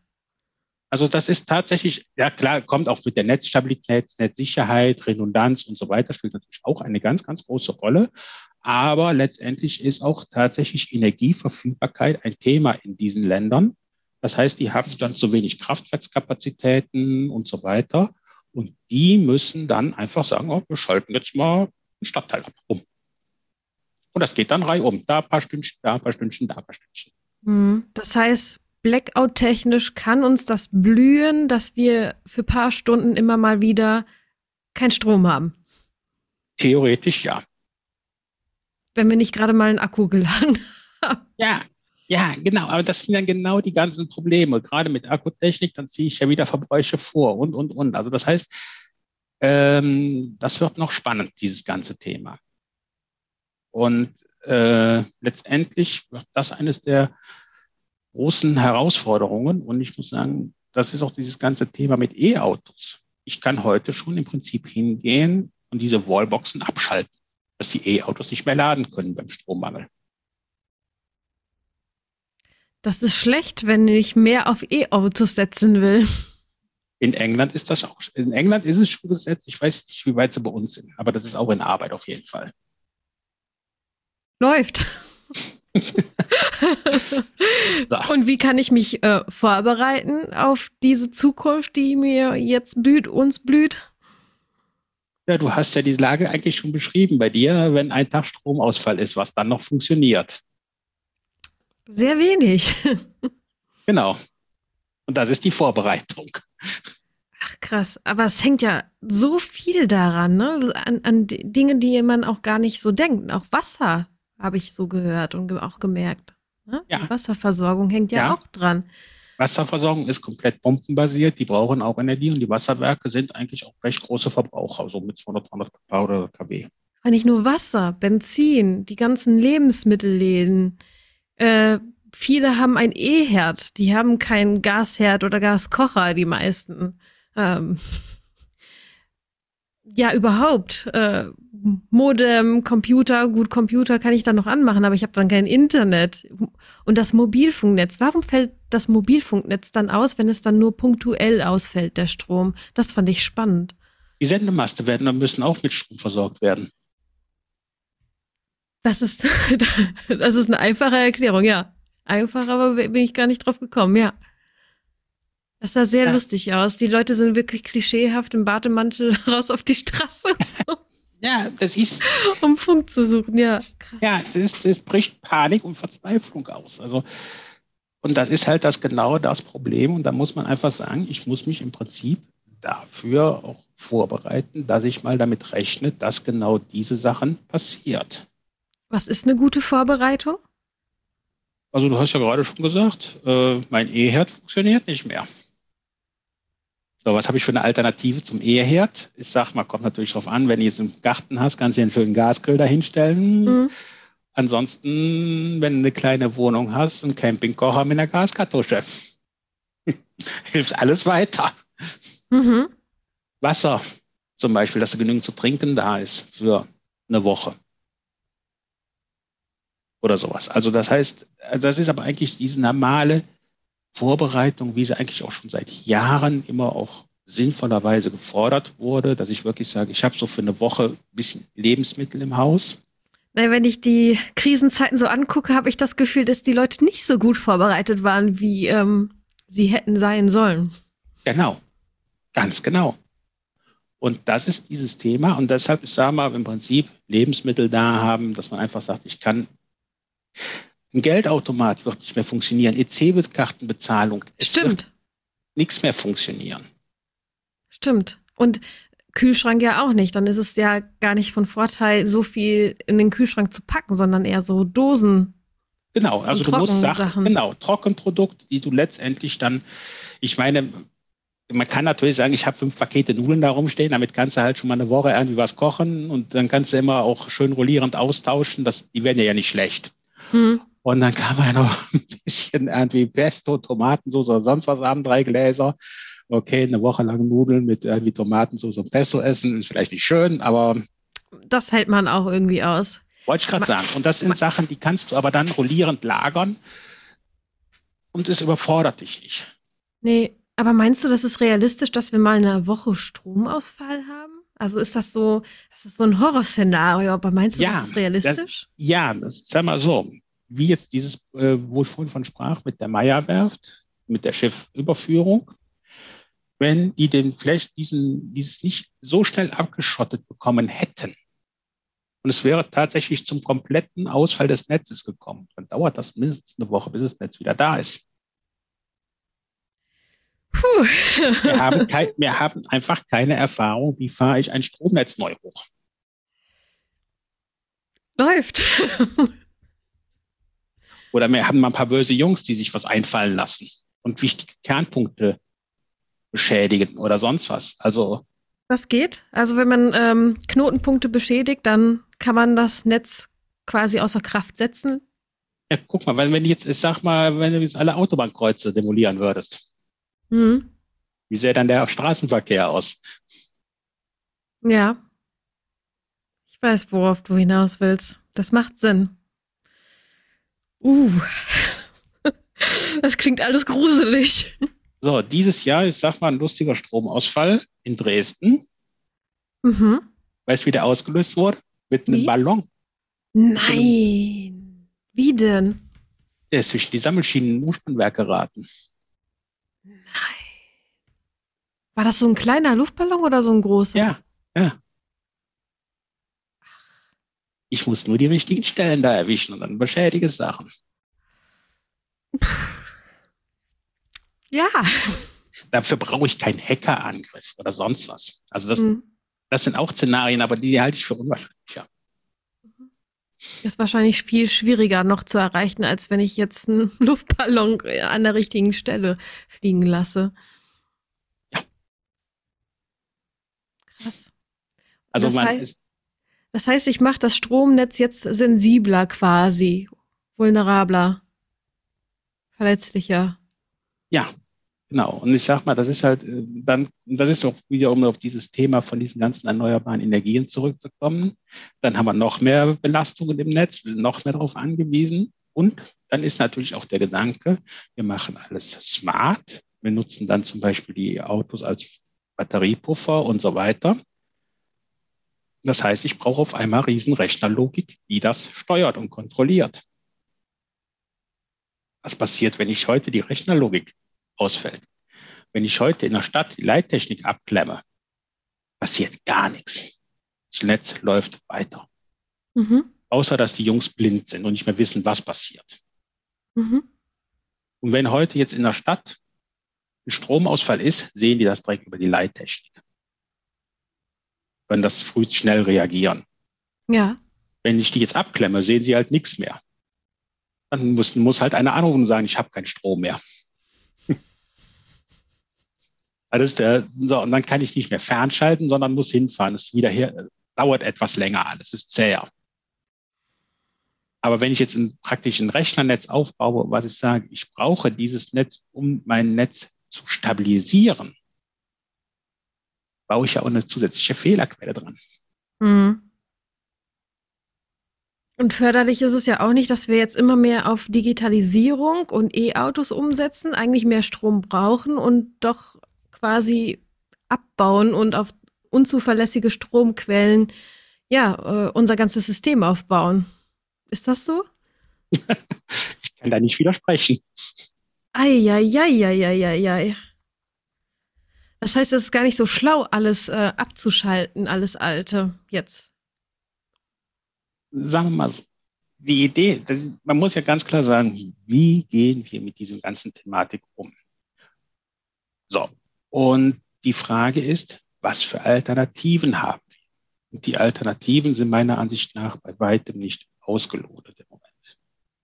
Speaker 2: Also das ist tatsächlich, ja klar, kommt auch mit der Netzstabilität, Netzsicherheit, Redundanz und so weiter, spielt natürlich auch eine ganz, ganz große Rolle. Aber letztendlich ist auch tatsächlich Energieverfügbarkeit ein Thema in diesen Ländern. Das heißt, die haben dann zu wenig Kraftwerkskapazitäten und so weiter. Und die müssen dann einfach sagen, oh, wir schalten jetzt mal einen Stadtteil ab um. Und das geht dann reihum. Da ein paar Stündchen, da ein paar Stündchen, da ein paar Stündchen.
Speaker 1: Hm, das heißt, Blackout-technisch kann uns das blühen, dass wir für ein paar Stunden immer mal wieder keinen Strom haben.
Speaker 2: Theoretisch ja.
Speaker 1: Wenn wir nicht gerade mal einen Akku geladen
Speaker 2: haben. Ja, ja, genau. Aber das sind ja genau die ganzen Probleme. Gerade mit Akkutechnik, dann ziehe ich ja wieder Verbräuche vor und, und, und. Also das heißt, ähm, das wird noch spannend, dieses ganze Thema. Und äh, letztendlich wird das eines der großen Herausforderungen. Und ich muss sagen, das ist auch dieses ganze Thema mit E-Autos. Ich kann heute schon im Prinzip hingehen und diese Wallboxen abschalten, dass die E-Autos nicht mehr laden können beim Strommangel.
Speaker 1: Das ist schlecht, wenn ich mehr auf E-Autos setzen will.
Speaker 2: In England ist das auch. In England ist es schon gesetzt. Ich weiß nicht, wie weit sie bei uns sind, aber das ist auch in Arbeit auf jeden Fall.
Speaker 1: Läuft. Und wie kann ich mich äh, vorbereiten auf diese Zukunft, die mir jetzt blüht, uns blüht?
Speaker 2: Ja, du hast ja die Lage eigentlich schon beschrieben bei dir, wenn ein Tag Stromausfall ist, was dann noch funktioniert.
Speaker 1: Sehr wenig.
Speaker 2: genau. Und das ist die Vorbereitung.
Speaker 1: Ach krass, aber es hängt ja so viel daran, ne? An, an Dinge, die man auch gar nicht so denkt. Auch Wasser habe ich so gehört und auch gemerkt. Ne? Ja. Die Wasserversorgung hängt ja, ja, auch dran.
Speaker 2: Wasserversorgung ist komplett pumpenbasiert, die brauchen auch Energie und die Wasserwerke sind eigentlich auch recht große Verbraucher, so mit 200, 300 kW.
Speaker 1: Aber nicht nur Wasser, Benzin, die ganzen Lebensmittelläden. Äh, viele haben ein E-Herd, die haben keinen Gasherd oder Gaskocher, die meisten. Ähm, ja, überhaupt. Äh, Modem, Computer, gut, Computer kann ich dann noch anmachen, aber ich habe dann kein Internet. Und das Mobilfunknetz, warum fällt das Mobilfunknetz dann aus, wenn es dann nur punktuell ausfällt, der Strom? Das fand ich spannend.
Speaker 2: Die Sendemaste werden dann müssen auch mit Strom versorgt werden.
Speaker 1: Das ist, das ist eine einfache Erklärung, ja. Einfach, aber bin ich gar nicht drauf gekommen, ja. Das sah sehr ja. lustig aus. Die Leute sind wirklich klischeehaft im Bademantel raus auf die Straße.
Speaker 2: Ja, das ist.
Speaker 1: Um Funk zu suchen, ja.
Speaker 2: Krass. Ja, das, ist, das bricht Panik und Verzweiflung aus. Also, und das ist halt das genau das Problem. Und da muss man einfach sagen, ich muss mich im Prinzip dafür auch vorbereiten, dass ich mal damit rechne, dass genau diese Sachen passiert.
Speaker 1: Was ist eine gute Vorbereitung?
Speaker 2: Also du hast ja gerade schon gesagt, äh, mein E-Herd funktioniert nicht mehr. So, was habe ich für eine Alternative zum Eheherd? Ich sag mal, kommt natürlich drauf an, wenn du jetzt einen Garten hast, kannst du dir einen schönen Gasgrill dahinstellen. Mhm. Ansonsten, wenn du eine kleine Wohnung hast, einen Campingkocher mit einer Gaskartusche. Hilft alles weiter. Mhm. Wasser zum Beispiel, dass du genügend zu trinken da ist für eine Woche. Oder sowas. Also das heißt, das ist aber eigentlich diese normale Vorbereitung, wie sie eigentlich auch schon seit Jahren immer auch sinnvollerweise gefordert wurde, dass ich wirklich sage, ich habe so für eine Woche ein bisschen Lebensmittel im Haus.
Speaker 1: Wenn ich die Krisenzeiten so angucke, habe ich das Gefühl, dass die Leute nicht so gut vorbereitet waren, wie ähm, sie hätten sein sollen.
Speaker 2: Genau, ganz genau. Und das ist dieses Thema. Und deshalb, ich sage mal, im Prinzip Lebensmittel da haben, dass man einfach sagt, ich kann, ein Geldautomat wird nicht mehr funktionieren, EC-Kartenbezahlung.
Speaker 1: Stimmt.
Speaker 2: nichts mehr funktionieren.
Speaker 1: Stimmt. Und Kühlschrank ja auch nicht. Dann ist es ja gar nicht von Vorteil, so viel in den Kühlschrank zu packen, sondern eher so Dosen.
Speaker 2: Genau, also du musst Sachen, genau, Trockenprodukte, die du letztendlich dann, ich meine, man kann natürlich sagen, ich habe fünf Pakete Nudeln da rumstehen, damit kannst du halt schon mal eine Woche irgendwie was kochen und dann kannst du immer auch schön rollierend austauschen. Das, die werden ja nicht schlecht. Hm. Und dann kann man noch ein bisschen irgendwie Pesto, Tomatensauce oder sonst was haben, drei Gläser okay, eine Woche lang Nudeln mit irgendwie Tomatensauce und Pesto essen, ist vielleicht nicht schön, aber.
Speaker 1: Das hält man auch irgendwie aus.
Speaker 2: Wollte ich gerade sagen. Und das sind Sachen, die kannst du aber dann rollierend lagern und es überfordert dich nicht.
Speaker 1: Nee, aber meinst du, das ist realistisch, dass wir mal eine Woche Stromausfall haben? Also ist das so, das ist so ein Horrorszenario, aber meinst du, ja, das ist realistisch?
Speaker 2: Das, ja, das sag mal so, wie jetzt dieses, äh, wo ich vorhin von sprach, mit der Meierwerft, mit der Schiffüberführung wenn die den vielleicht diesen, dieses nicht so schnell abgeschottet bekommen hätten und es wäre tatsächlich zum kompletten Ausfall des Netzes gekommen, dann dauert das mindestens eine Woche, bis das Netz wieder da ist. Puh. wir, haben kein, wir haben einfach keine Erfahrung, wie fahre ich ein Stromnetz neu hoch.
Speaker 1: Läuft.
Speaker 2: Oder wir haben mal ein paar böse Jungs, die sich was einfallen lassen und wichtige Kernpunkte beschädigen oder sonst was. Also
Speaker 1: das geht. Also wenn man ähm, Knotenpunkte beschädigt, dann kann man das Netz quasi außer Kraft setzen.
Speaker 2: Ja, guck mal, wenn, wenn jetzt, ich sag mal, wenn du jetzt alle Autobahnkreuze demolieren würdest, mhm. wie sähe dann der Straßenverkehr aus?
Speaker 1: Ja. Ich weiß, worauf du hinaus willst. Das macht Sinn. Uh. das klingt alles gruselig.
Speaker 2: So, dieses Jahr, ich sag mal, ein lustiger Stromausfall in Dresden. Mhm. Weißt du, wie der ausgelöst wurde? Mit einem wie? Ballon.
Speaker 1: Nein. Wie denn?
Speaker 2: Der ist zwischen die Sammelschienen Umspannwerk geraten.
Speaker 1: Nein. War das so ein kleiner Luftballon oder so ein großer?
Speaker 2: Ja, ja. Ich muss nur die richtigen Stellen da erwischen und dann beschädige Sachen.
Speaker 1: Ja.
Speaker 2: Dafür brauche ich keinen Hackerangriff oder sonst was. Also das, mhm. das sind auch Szenarien, aber die halte ich für unwahrscheinlicher.
Speaker 1: Ist wahrscheinlich viel schwieriger noch zu erreichen, als wenn ich jetzt einen Luftballon an der richtigen Stelle fliegen lasse.
Speaker 2: Ja.
Speaker 1: Krass. Also das, man heißt, das heißt, ich mache das Stromnetz jetzt sensibler quasi, vulnerabler, verletzlicher.
Speaker 2: Ja, genau. Und ich sag mal, das ist halt äh, dann, das ist auch wieder, um auf dieses Thema von diesen ganzen erneuerbaren Energien zurückzukommen. Dann haben wir noch mehr Belastungen im Netz, wir sind noch mehr darauf angewiesen. Und dann ist natürlich auch der Gedanke, wir machen alles smart. Wir nutzen dann zum Beispiel die Autos als Batteriepuffer und so weiter. Das heißt, ich brauche auf einmal Riesenrechnerlogik, die das steuert und kontrolliert. Was passiert, wenn ich heute die Rechnerlogik ausfällt? Wenn ich heute in der Stadt die Leittechnik abklemme, passiert gar nichts. Das Netz läuft weiter. Mhm. Außer dass die Jungs blind sind und nicht mehr wissen, was passiert. Mhm. Und wenn heute jetzt in der Stadt ein Stromausfall ist, sehen die das direkt über die Leittechnik. Können das früh schnell reagieren.
Speaker 1: Ja.
Speaker 2: Wenn ich die jetzt abklemme, sehen sie halt nichts mehr. Dann muss, muss halt einer anrufen und sagen, ich habe keinen Strom mehr. Also der, so, und dann kann ich nicht mehr fernschalten, sondern muss hinfahren. Es wieder her, dauert etwas länger alles, ist zäher. Aber wenn ich jetzt ein, praktisch ein Rechnernetz aufbaue, was ich sage, ich brauche dieses Netz, um mein Netz zu stabilisieren, baue ich ja auch eine zusätzliche Fehlerquelle dran. Mhm.
Speaker 1: Und förderlich ist es ja auch nicht, dass wir jetzt immer mehr auf Digitalisierung und E-Autos umsetzen, eigentlich mehr Strom brauchen und doch quasi abbauen und auf unzuverlässige Stromquellen ja äh, unser ganzes System aufbauen. Ist das so?
Speaker 2: ich kann da nicht widersprechen.
Speaker 1: Eieieiei. Das heißt, es ist gar nicht so schlau, alles äh, abzuschalten, alles Alte jetzt.
Speaker 2: Sagen wir mal so. Die Idee, das, man muss ja ganz klar sagen, wie gehen wir mit dieser ganzen Thematik um? So, und die Frage ist, was für Alternativen haben wir? Und die Alternativen sind meiner Ansicht nach bei weitem nicht ausgelotet im Moment.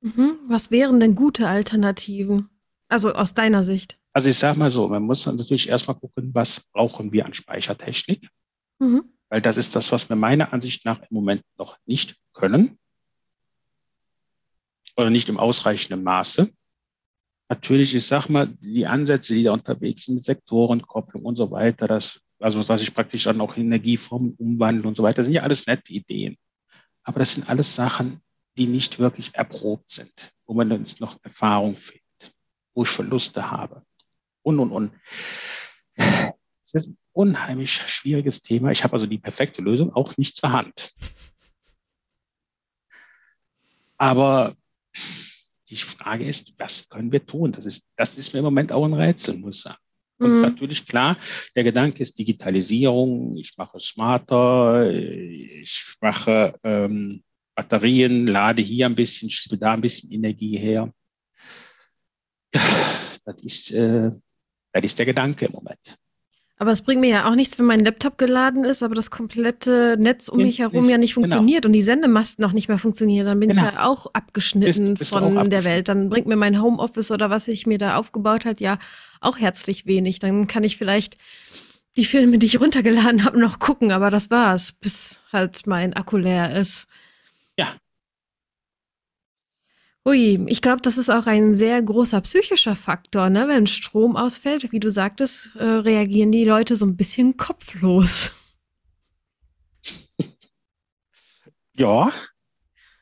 Speaker 1: Mhm. Was wären denn gute Alternativen? Also aus deiner Sicht?
Speaker 2: Also ich sage mal so, man muss natürlich erstmal gucken, was brauchen wir an Speichertechnik? Mhm. Weil das ist das, was wir meiner Ansicht nach im Moment noch nicht können. Oder nicht im ausreichenden Maße. Natürlich, ich sag mal, die Ansätze, die da unterwegs sind mit Sektorenkopplung und so weiter, das, also dass ich praktisch dann auch Energieformen umwandle und so weiter, sind ja alles nette Ideen. Aber das sind alles Sachen, die nicht wirklich erprobt sind, wo man dann noch Erfahrung findet wo ich Verluste habe. Und, und, und. Es ist ein unheimlich schwieriges Thema. Ich habe also die perfekte Lösung auch nicht zur Hand. Aber die Frage ist, was können wir tun? Das ist, das ist mir im Moment auch ein Rätsel, muss ich sagen. Und mhm. natürlich klar, der Gedanke ist Digitalisierung, ich mache smarter, ich mache ähm, Batterien, lade hier ein bisschen, schiebe da ein bisschen Energie her. Das ist, äh, das ist der Gedanke im Moment.
Speaker 1: Aber es bringt mir ja auch nichts, wenn mein Laptop geladen ist, aber das komplette Netz um mich herum ja nicht genau. funktioniert genau. und die Sendemasten noch nicht mehr funktionieren. Dann bin genau. ich ja auch abgeschnitten bist, bist von auch abgeschnitten. der Welt. Dann bringt mir mein Homeoffice oder was ich mir da aufgebaut hat, ja auch herzlich wenig. Dann kann ich vielleicht die Filme, die ich runtergeladen habe, noch gucken, aber das war's, bis halt mein Akku leer ist.
Speaker 2: Ja,
Speaker 1: Ui, ich glaube, das ist auch ein sehr großer psychischer Faktor, ne? Wenn Strom ausfällt, wie du sagtest, äh, reagieren die Leute so ein bisschen kopflos.
Speaker 2: Ja.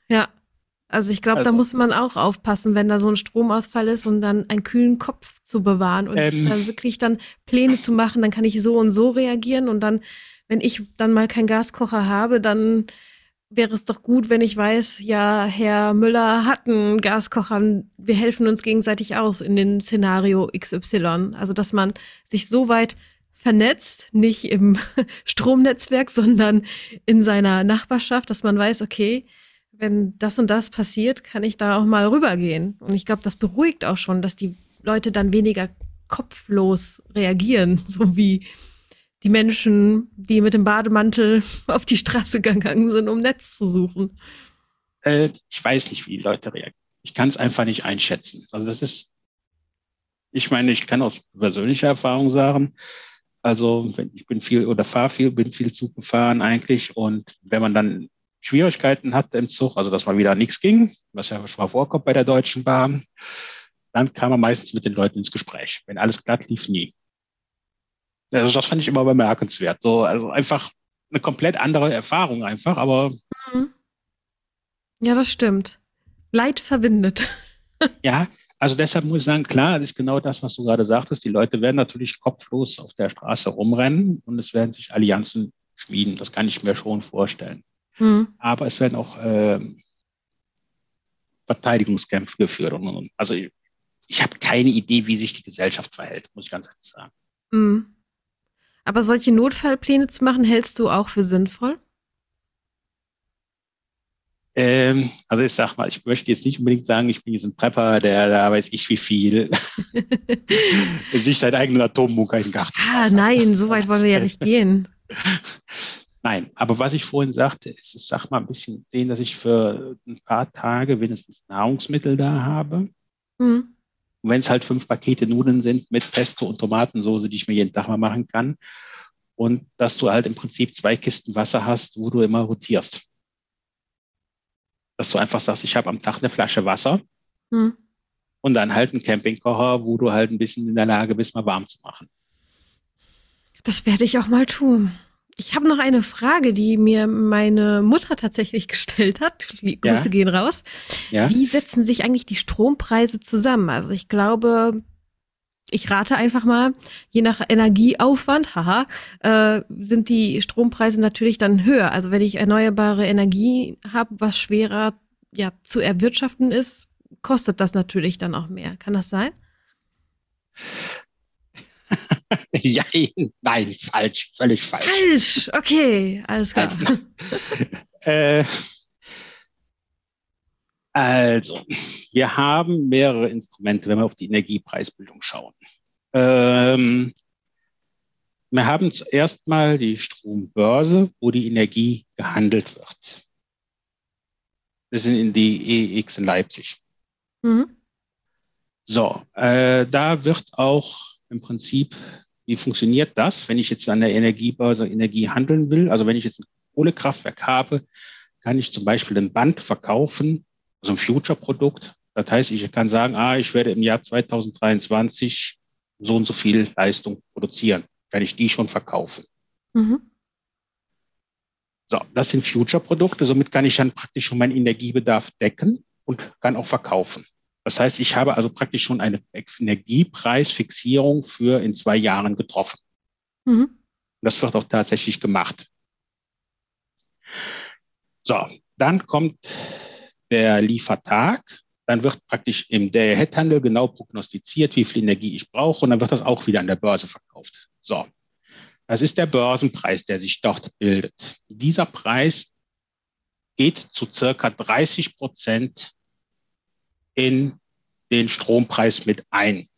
Speaker 1: Ja. Also ich glaube, also, da muss man auch aufpassen, wenn da so ein Stromausfall ist und dann einen kühlen Kopf zu bewahren und ähm, dann wirklich dann Pläne zu machen, dann kann ich so und so reagieren und dann, wenn ich dann mal keinen Gaskocher habe, dann wäre es doch gut, wenn ich weiß, ja, Herr Müller hat einen Gaskocher, wir helfen uns gegenseitig aus in dem Szenario XY. Also, dass man sich so weit vernetzt, nicht im Stromnetzwerk, sondern in seiner Nachbarschaft, dass man weiß, okay, wenn das und das passiert, kann ich da auch mal rübergehen. Und ich glaube, das beruhigt auch schon, dass die Leute dann weniger kopflos reagieren, so wie die Menschen, die mit dem Bademantel auf die Straße gegangen sind, um Netz zu suchen?
Speaker 2: Äh, ich weiß nicht, wie die Leute reagieren. Ich kann es einfach nicht einschätzen. Also das ist, ich meine, ich kann aus persönlicher Erfahrung sagen, also ich bin viel oder fahre viel, bin viel Zug gefahren eigentlich und wenn man dann Schwierigkeiten hatte im Zug, also dass mal wieder nichts ging, was ja schon mal vorkommt bei der Deutschen Bahn, dann kam man meistens mit den Leuten ins Gespräch. Wenn alles glatt lief, nie. Also das fand ich immer bemerkenswert. So, also einfach eine komplett andere Erfahrung einfach, aber. Mhm.
Speaker 1: Ja, das stimmt. Leid verbindet.
Speaker 2: ja, also deshalb muss ich sagen, klar, das ist genau das, was du gerade sagtest. Die Leute werden natürlich kopflos auf der Straße rumrennen und es werden sich Allianzen schmieden. Das kann ich mir schon vorstellen. Mhm. Aber es werden auch äh, Verteidigungskämpfe geführt. Und, und, also ich, ich habe keine Idee, wie sich die Gesellschaft verhält, muss ich ganz ehrlich sagen. Mhm.
Speaker 1: Aber solche Notfallpläne zu machen, hältst du auch für sinnvoll?
Speaker 2: Ähm, also ich sag mal, ich möchte jetzt nicht unbedingt sagen, ich bin jetzt ein Prepper, der da weiß ich wie viel sich seinen eigenen Atombunker in den Garten.
Speaker 1: Ah, nein, so weit wollen wir ja nicht gehen.
Speaker 2: Nein, aber was ich vorhin sagte, ist, ich sag mal ein bisschen sehen, dass ich für ein paar Tage wenigstens Nahrungsmittel da habe. Mhm. Und wenn es halt fünf Pakete Nudeln sind mit Pesto und Tomatensoße, die ich mir jeden Tag mal machen kann. Und dass du halt im Prinzip zwei Kisten Wasser hast, wo du immer rotierst. Dass du einfach sagst, ich habe am Tag eine Flasche Wasser hm. und dann halt einen Campingkocher, wo du halt ein bisschen in der Lage bist, mal warm zu machen.
Speaker 1: Das werde ich auch mal tun. Ich habe noch eine Frage, die mir meine Mutter tatsächlich gestellt hat. Grüße ja. gehen raus. Ja. Wie setzen sich eigentlich die Strompreise zusammen? Also ich glaube, ich rate einfach mal, je nach Energieaufwand, haha, äh, sind die Strompreise natürlich dann höher. Also wenn ich erneuerbare Energie habe, was schwerer ja, zu erwirtschaften ist, kostet das natürlich dann auch mehr. Kann das sein?
Speaker 2: ja, nein, falsch, völlig falsch.
Speaker 1: Falsch, okay, alles klar.
Speaker 2: äh, also, wir haben mehrere Instrumente, wenn wir auf die Energiepreisbildung schauen. Ähm, wir haben zuerst mal die Strombörse, wo die Energie gehandelt wird. Wir sind in die EX in Leipzig. Mhm. So, äh, da wird auch im Prinzip, wie funktioniert das, wenn ich jetzt an der Energiebörse Energie handeln will? Also wenn ich jetzt ein Kohlekraftwerk habe, kann ich zum Beispiel ein Band verkaufen also ein Future-Produkt. Das heißt, ich kann sagen, ah, ich werde im Jahr 2023 so und so viel Leistung produzieren. Kann ich die schon verkaufen? Mhm. So, das sind Future-Produkte. Somit kann ich dann praktisch schon meinen Energiebedarf decken und kann auch verkaufen. Das heißt, ich habe also praktisch schon eine Energiepreisfixierung für in zwei Jahren getroffen. Mhm. Das wird auch tatsächlich gemacht. So, dann kommt der Liefertag. Dann wird praktisch im Day-Ahead-Handel genau prognostiziert, wie viel Energie ich brauche und dann wird das auch wieder an der Börse verkauft. So, das ist der Börsenpreis, der sich dort bildet. Dieser Preis geht zu circa 30 Prozent in den Strompreis mit ein.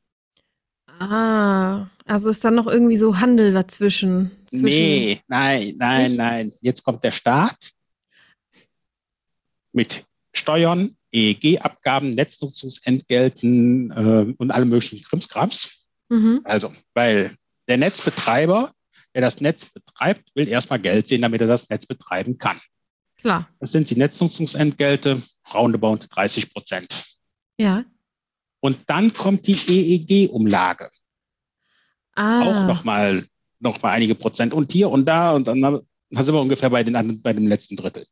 Speaker 1: Ah, also ist dann noch irgendwie so Handel dazwischen?
Speaker 2: Nee, nein, nein, nein. Jetzt kommt der Staat mit Steuern, EEG-Abgaben, Netznutzungsentgelten äh, und alle möglichen Krimskrams. Mhm. Also, weil der Netzbetreiber, der das Netz betreibt, will erstmal Geld sehen, damit er das Netz betreiben kann.
Speaker 1: Klar.
Speaker 2: Das sind die Netznutzungsentgelte, roundabout 30 Prozent.
Speaker 1: Ja.
Speaker 2: Und dann kommt die EEG-Umlage. Ah. Auch nochmal noch mal einige Prozent. Und hier und da und dann, dann sind wir ungefähr bei, den, bei dem letzten Drittel.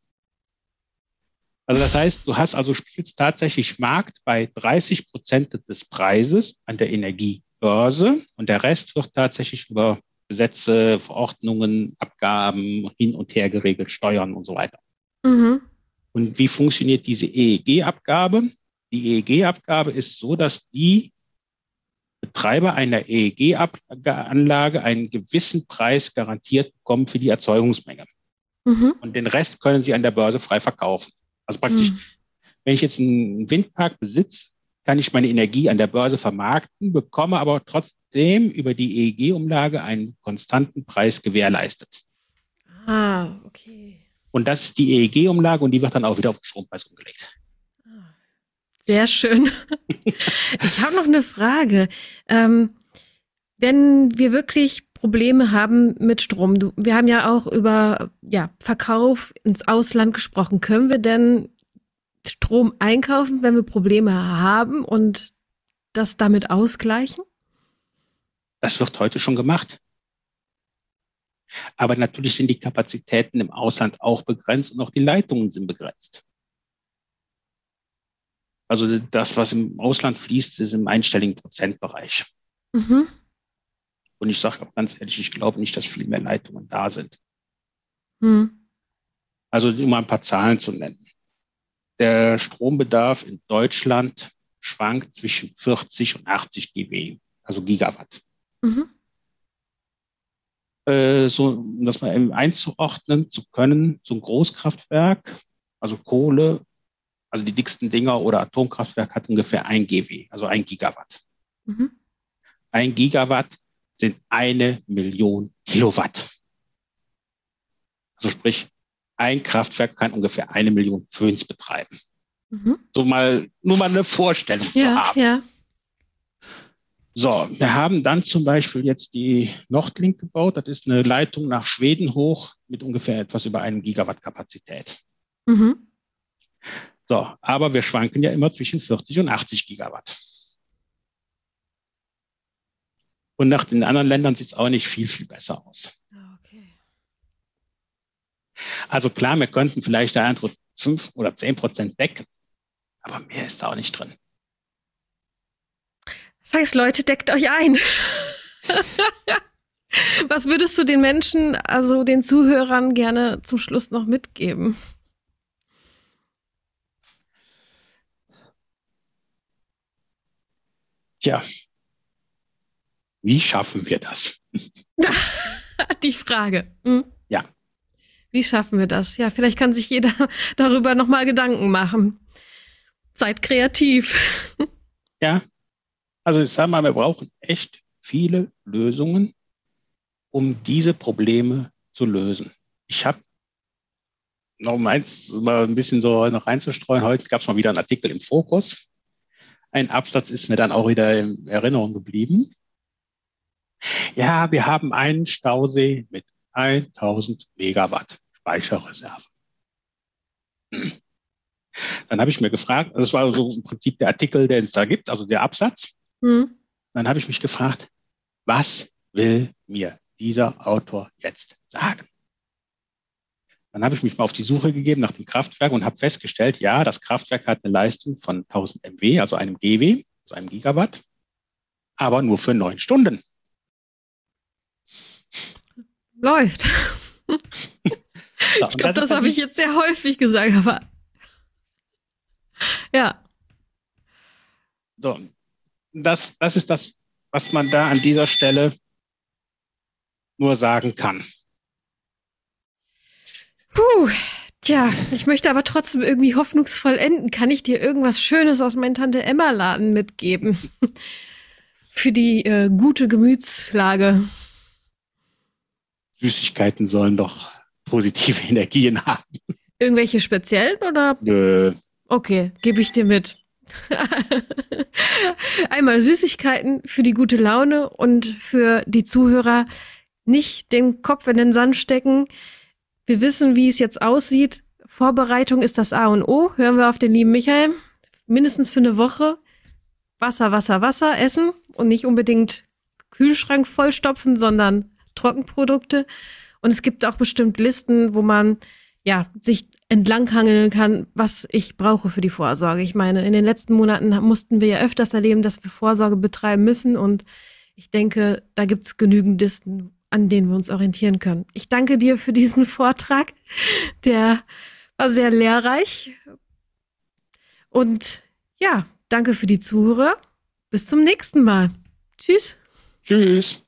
Speaker 2: Also das heißt, du hast also spielst tatsächlich Markt bei 30 Prozent des Preises an der Energiebörse und der Rest wird tatsächlich über Gesetze, Verordnungen, Abgaben hin und her geregelt, Steuern und so weiter. Mhm. Und wie funktioniert diese EEG-Abgabe? Die EEG-Abgabe ist so, dass die Betreiber einer EEG-Anlage einen gewissen Preis garantiert bekommen für die Erzeugungsmenge. Mhm. Und den Rest können sie an der Börse frei verkaufen. Also praktisch, mhm. wenn ich jetzt einen Windpark besitze, kann ich meine Energie an der Börse vermarkten, bekomme aber trotzdem über die EEG-Umlage einen konstanten Preis gewährleistet.
Speaker 1: Ah, okay.
Speaker 2: Und das ist die EEG-Umlage und die wird dann auch wieder auf den Strompreis umgelegt.
Speaker 1: Sehr schön. ich habe noch eine Frage. Ähm, wenn wir wirklich Probleme haben mit Strom. Du, wir haben ja auch über ja, Verkauf ins Ausland gesprochen. Können wir denn Strom einkaufen, wenn wir Probleme haben und das damit ausgleichen?
Speaker 2: Das wird heute schon gemacht. Aber natürlich sind die Kapazitäten im Ausland auch begrenzt und auch die Leitungen sind begrenzt. Also das, was im Ausland fließt, ist im einstelligen Prozentbereich. Mhm. Und ich sage auch ganz ehrlich, ich glaube nicht, dass viel mehr Leitungen da sind. Hm. Also um mal ein paar Zahlen zu nennen. Der Strombedarf in Deutschland schwankt zwischen 40 und 80 GW, also Gigawatt. Mhm. Äh, so, um das mal einzuordnen zu können, so ein Großkraftwerk, also Kohle, also die dicksten Dinger oder Atomkraftwerk hat ungefähr ein GW, also ein Gigawatt. Mhm. Ein Gigawatt sind eine Million Kilowatt. Also sprich, ein Kraftwerk kann ungefähr eine Million Föhns betreiben. Mhm. So mal, nur mal eine Vorstellung ja, zu haben. Ja. So, wir haben dann zum Beispiel jetzt die Nordlink gebaut. Das ist eine Leitung nach Schweden hoch mit ungefähr etwas über einem Gigawatt Kapazität. Mhm. So, aber wir schwanken ja immer zwischen 40 und 80 Gigawatt. Und nach den anderen Ländern sieht es auch nicht viel, viel besser aus.
Speaker 1: Ah, okay.
Speaker 2: Also klar, wir könnten vielleicht da einfach fünf oder zehn Prozent decken, aber mehr ist da auch nicht drin.
Speaker 1: Das heißt, Leute, deckt euch ein. Was würdest du den Menschen, also den Zuhörern gerne zum Schluss noch mitgeben?
Speaker 2: Tja, wie schaffen wir das?
Speaker 1: Die Frage. Hm?
Speaker 2: Ja.
Speaker 1: Wie schaffen wir das? Ja, vielleicht kann sich jeder darüber nochmal Gedanken machen. Seid kreativ.
Speaker 2: Ja. Also ich sage mal, wir brauchen echt viele Lösungen, um diese Probleme zu lösen. Ich habe noch eins mal ein bisschen so noch reinzustreuen. Heute gab es mal wieder einen Artikel im Fokus. Ein Absatz ist mir dann auch wieder in Erinnerung geblieben. Ja, wir haben einen Stausee mit 1000 Megawatt Speicherreserve. Dann habe ich mir gefragt, das war so im Prinzip der Artikel, den es da gibt, also der Absatz. Hm. Dann habe ich mich gefragt, was will mir dieser Autor jetzt sagen? Dann habe ich mich mal auf die Suche gegeben nach dem Kraftwerk und habe festgestellt, ja, das Kraftwerk hat eine Leistung von 1000 MW, also einem GW, also einem Gigawatt, aber nur für neun Stunden.
Speaker 1: Läuft. ich glaube, das, habe ich jetzt sehr häufig gesagt, aber ja.
Speaker 2: So, das, das ist das, was man da an dieser Stelle nur sagen kann.
Speaker 1: Puh, tja, ich möchte aber trotzdem irgendwie hoffnungsvoll enden. Kann ich dir irgendwas Schönes aus meinem Tante Emma Laden mitgeben? Für die äh, gute Gemütslage.
Speaker 2: Süßigkeiten sollen doch positive Energien haben.
Speaker 1: Irgendwelche speziellen oder?
Speaker 2: Nö.
Speaker 1: Okay, gebe ich dir mit. Einmal Süßigkeiten für die gute Laune und für die Zuhörer nicht den Kopf in den Sand stecken. Wir wissen, wie es jetzt aussieht. Vorbereitung ist das A und O. Hören wir auf den lieben Michael. Mindestens für eine Woche Wasser, Wasser, Wasser essen und nicht unbedingt Kühlschrank vollstopfen, sondern Trockenprodukte. Und es gibt auch bestimmt Listen, wo man ja sich entlanghangeln kann, was ich brauche für die Vorsorge. Ich meine, in den letzten Monaten mussten wir ja öfters erleben, dass wir Vorsorge betreiben müssen und ich denke, da gibt es genügend Listen, an denen wir uns orientieren können. Ich danke dir für diesen Vortrag. Der war sehr lehrreich. Und ja, danke für die Zuhörer. Bis zum nächsten Mal. Tschüss.
Speaker 2: Tschüss.